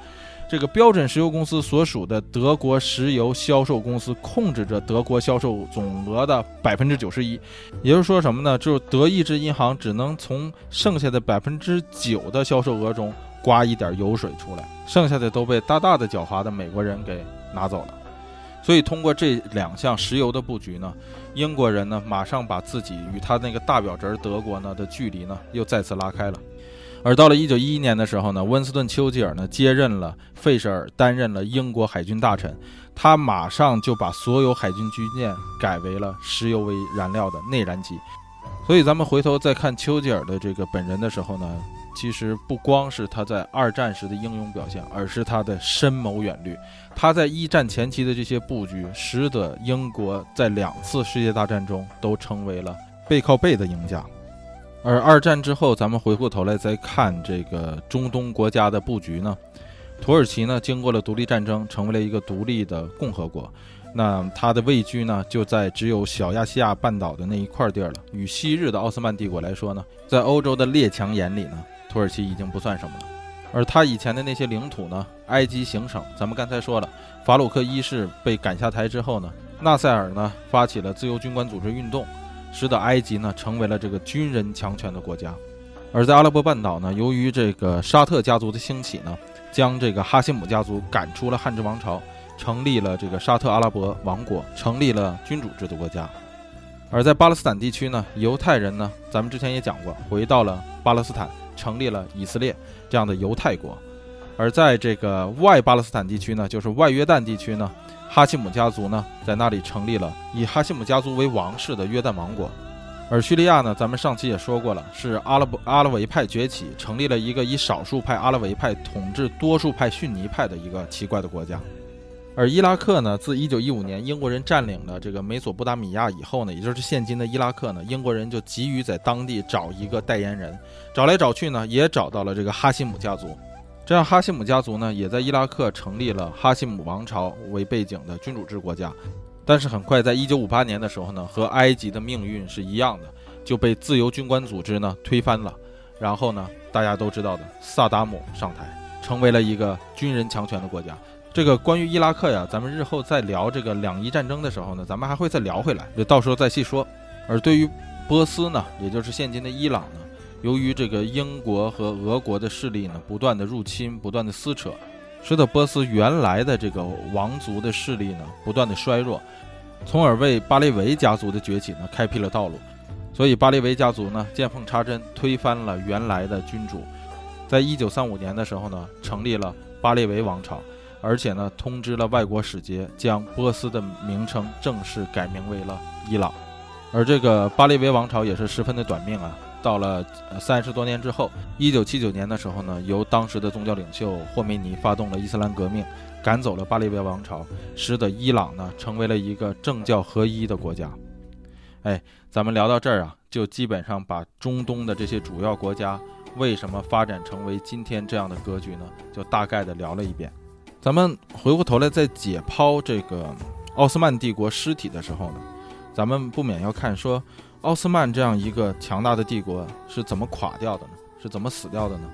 这个标准石油公司所属的德国石油销售公司控制着德国销售总额的百分之九十一，也就是说什么呢？就是德意志银行只能从剩下的百分之九的销售额中刮一点油水出来，剩下的都被大大的狡猾的美国人给拿走了。所以，通过这两项石油的布局呢，英国人呢马上把自己与他那个大表侄德国呢的距离呢又再次拉开了。而到了一九一一年的时候呢，温斯顿·丘吉尔呢接任了费舍尔，担任了英国海军大臣，他马上就把所有海军军舰改为了石油为燃料的内燃机。所以，咱们回头再看丘吉尔的这个本人的时候呢。其实不光是他在二战时的英勇表现，而是他的深谋远虑。他在一战前期的这些布局，使得英国在两次世界大战中都成为了背靠背的赢家。而二战之后，咱们回过头来再看这个中东国家的布局呢，土耳其呢经过了独立战争，成为了一个独立的共和国。那它的位居呢，就在只有小亚细亚半岛的那一块地儿了。与昔日的奥斯曼帝国来说呢，在欧洲的列强眼里呢。土耳其已经不算什么了，而他以前的那些领土呢？埃及行省，咱们刚才说了，法鲁克一世被赶下台之后呢，纳赛尔呢发起了自由军官组织运动，使得埃及呢成为了这个军人强权的国家。而在阿拉伯半岛呢，由于这个沙特家族的兴起呢，将这个哈希姆家族赶出了汉治王朝，成立了这个沙特阿拉伯王国，成立了君主制的国家。而在巴勒斯坦地区呢，犹太人呢，咱们之前也讲过，回到了巴勒斯坦。成立了以色列这样的犹太国，而在这个外巴勒斯坦地区呢，就是外约旦地区呢，哈希姆家族呢在那里成立了以哈希姆家族为王室的约旦王国。而叙利亚呢，咱们上期也说过了，是阿拉伯阿拉维派崛起，成立了一个以少数派阿拉维派统治多数派逊尼派的一个奇怪的国家。而伊拉克呢，自1915年英国人占领了这个美索不达米亚以后呢，也就是现今的伊拉克呢，英国人就急于在当地找一个代言人，找来找去呢，也找到了这个哈希姆家族。这样，哈希姆家族呢，也在伊拉克成立了哈希姆王朝为背景的君主制国家。但是很快，在1958年的时候呢，和埃及的命运是一样的，就被自由军官组织呢推翻了。然后呢，大家都知道的萨达姆上台。成为了一个军人强权的国家。这个关于伊拉克呀，咱们日后再聊这个两伊战争的时候呢，咱们还会再聊回来，就到时候再细说。而对于波斯呢，也就是现今的伊朗呢，由于这个英国和俄国的势力呢不断的入侵、不断的撕扯，使得波斯原来的这个王族的势力呢不断的衰弱，从而为巴列维家族的崛起呢开辟了道路。所以巴列维家族呢见缝插针，推翻了原来的君主，在一九三五年的时候呢，成立了巴列维王朝。而且呢，通知了外国使节，将波斯的名称正式改名为了伊朗。而这个巴列维王朝也是十分的短命啊。到了三十多年之后，一九七九年的时候呢，由当时的宗教领袖霍梅尼发动了伊斯兰革命，赶走了巴列维王朝，使得伊朗呢成为了一个政教合一的国家。哎，咱们聊到这儿啊，就基本上把中东的这些主要国家为什么发展成为今天这样的格局呢，就大概的聊了一遍。咱们回过头来再解剖这个奥斯曼帝国尸体的时候呢，咱们不免要看说奥斯曼这样一个强大的帝国是怎么垮掉的呢？是怎么死掉的呢？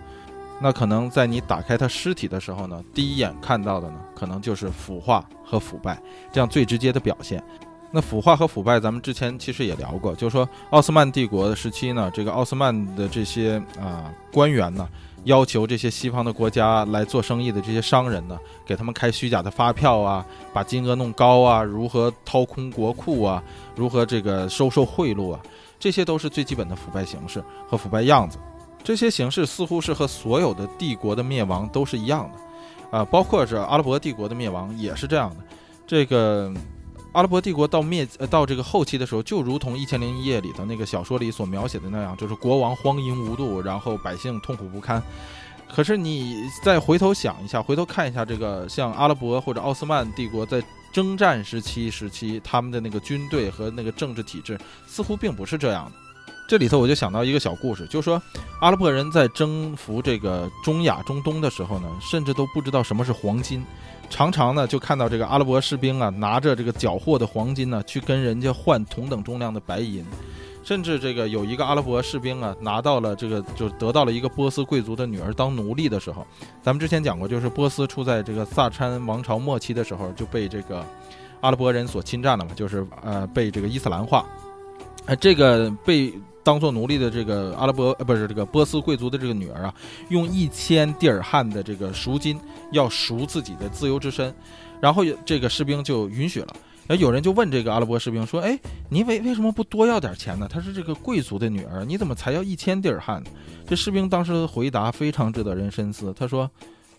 那可能在你打开他尸体的时候呢，第一眼看到的呢，可能就是腐化和腐败这样最直接的表现。那腐化和腐败，咱们之前其实也聊过，就是说奥斯曼帝国的时期呢，这个奥斯曼的这些啊官员呢。要求这些西方的国家来做生意的这些商人呢，给他们开虚假的发票啊，把金额弄高啊，如何掏空国库啊，如何这个收受贿赂啊，这些都是最基本的腐败形式和腐败样子。这些形式似乎是和所有的帝国的灭亡都是一样的，啊，包括是阿拉伯帝国的灭亡也是这样的。这个。阿拉伯帝国到灭呃到这个后期的时候，就如同《一千零一夜》里头那个小说里所描写的那样，就是国王荒淫无度，然后百姓痛苦不堪。可是你再回头想一下，回头看一下这个像阿拉伯或者奥斯曼帝国在征战时期时期，他们的那个军队和那个政治体制似乎并不是这样的。这里头我就想到一个小故事，就是说阿拉伯人在征服这个中亚中东的时候呢，甚至都不知道什么是黄金。常常呢，就看到这个阿拉伯士兵啊，拿着这个缴获的黄金呢，去跟人家换同等重量的白银，甚至这个有一个阿拉伯士兵啊，拿到了这个，就得到了一个波斯贵族的女儿当奴隶的时候，咱们之前讲过，就是波斯处在这个萨珊王朝末期的时候，就被这个阿拉伯人所侵占了嘛，就是呃被这个伊斯兰化，呃这个被。当做奴隶的这个阿拉伯呃不是这个波斯贵族的这个女儿啊，用一千蒂尔汗的这个赎金要赎自己的自由之身，然后这个士兵就允许了。然后有人就问这个阿拉伯士兵说：“哎，你为为什么不多要点钱呢？她是这个贵族的女儿，你怎么才要一千蒂尔汉？”这士兵当时的回答非常值得人深思。他说：“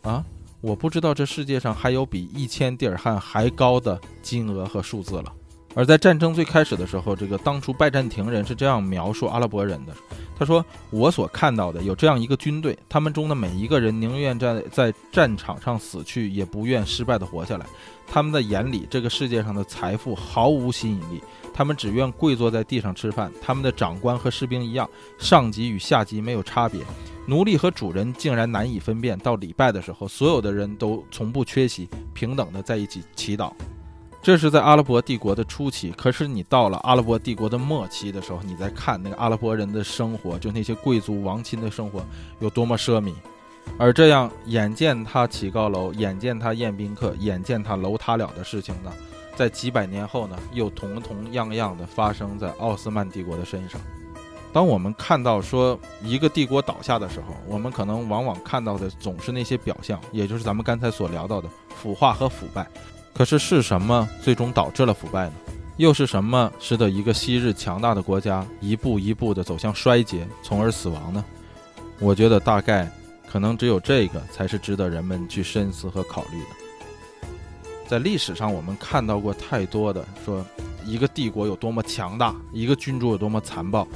啊，我不知道这世界上还有比一千蒂尔汗还高的金额和数字了。”而在战争最开始的时候，这个当初拜占庭人是这样描述阿拉伯人的：他说，我所看到的有这样一个军队，他们中的每一个人宁愿在在战场上死去，也不愿失败的活下来。他们的眼里，这个世界上的财富毫无吸引力，他们只愿跪坐在地上吃饭。他们的长官和士兵一样，上级与下级没有差别，奴隶和主人竟然难以分辨。到礼拜的时候，所有的人都从不缺席，平等的在一起祈祷。这是在阿拉伯帝国的初期，可是你到了阿拉伯帝国的末期的时候，你再看那个阿拉伯人的生活，就那些贵族王亲的生活有多么奢靡，而这样眼见他起高楼，眼见他宴宾客，眼见他楼塌了的事情呢，在几百年后呢，又同同样样的发生在奥斯曼帝国的身上。当我们看到说一个帝国倒下的时候，我们可能往往看到的总是那些表象，也就是咱们刚才所聊到的腐化和腐败。可是是什么最终导致了腐败呢？又是什么使得一个昔日强大的国家一步一步地走向衰竭，从而死亡呢？我觉得大概可能只有这个才是值得人们去深思和考虑的。在历史上，我们看到过太多的说一个帝国有多么强大，一个君主有多么残暴，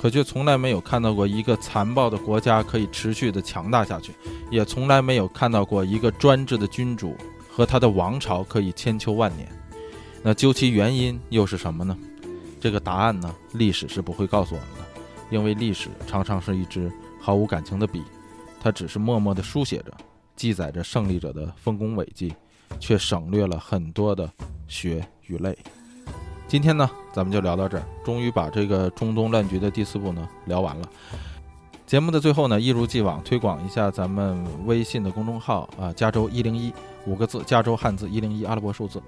可却从来没有看到过一个残暴的国家可以持续的强大下去，也从来没有看到过一个专制的君主。和他的王朝可以千秋万年，那究其原因又是什么呢？这个答案呢，历史是不会告诉我们的，因为历史常常是一支毫无感情的笔，它只是默默地书写着，记载着胜利者的丰功伟绩，却省略了很多的血与泪。今天呢，咱们就聊到这儿，终于把这个中东乱局的第四部呢聊完了。节目的最后呢，一如既往推广一下咱们微信的公众号啊，加州一零一五个字，加州汉字一零一阿拉伯数字。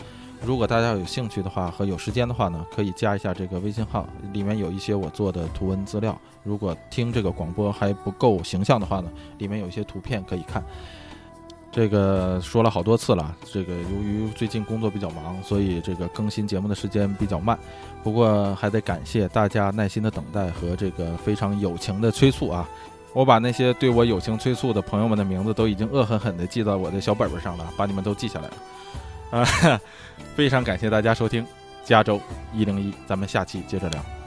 如果大家有兴趣的话和有时间的话呢，可以加一下这个微信号，里面有一些我做的图文资料。如果听这个广播还不够形象的话呢，里面有一些图片可以看。这个说了好多次了，这个由于最近工作比较忙，所以这个更新节目的时间比较慢。不过还得感谢大家耐心的等待和这个非常友情的催促啊！我把那些对我友情催促的朋友们的名字都已经恶狠狠地记到我的小本本上了，把你们都记下来了。啊，非常感谢大家收听加州一零一，咱们下期接着聊。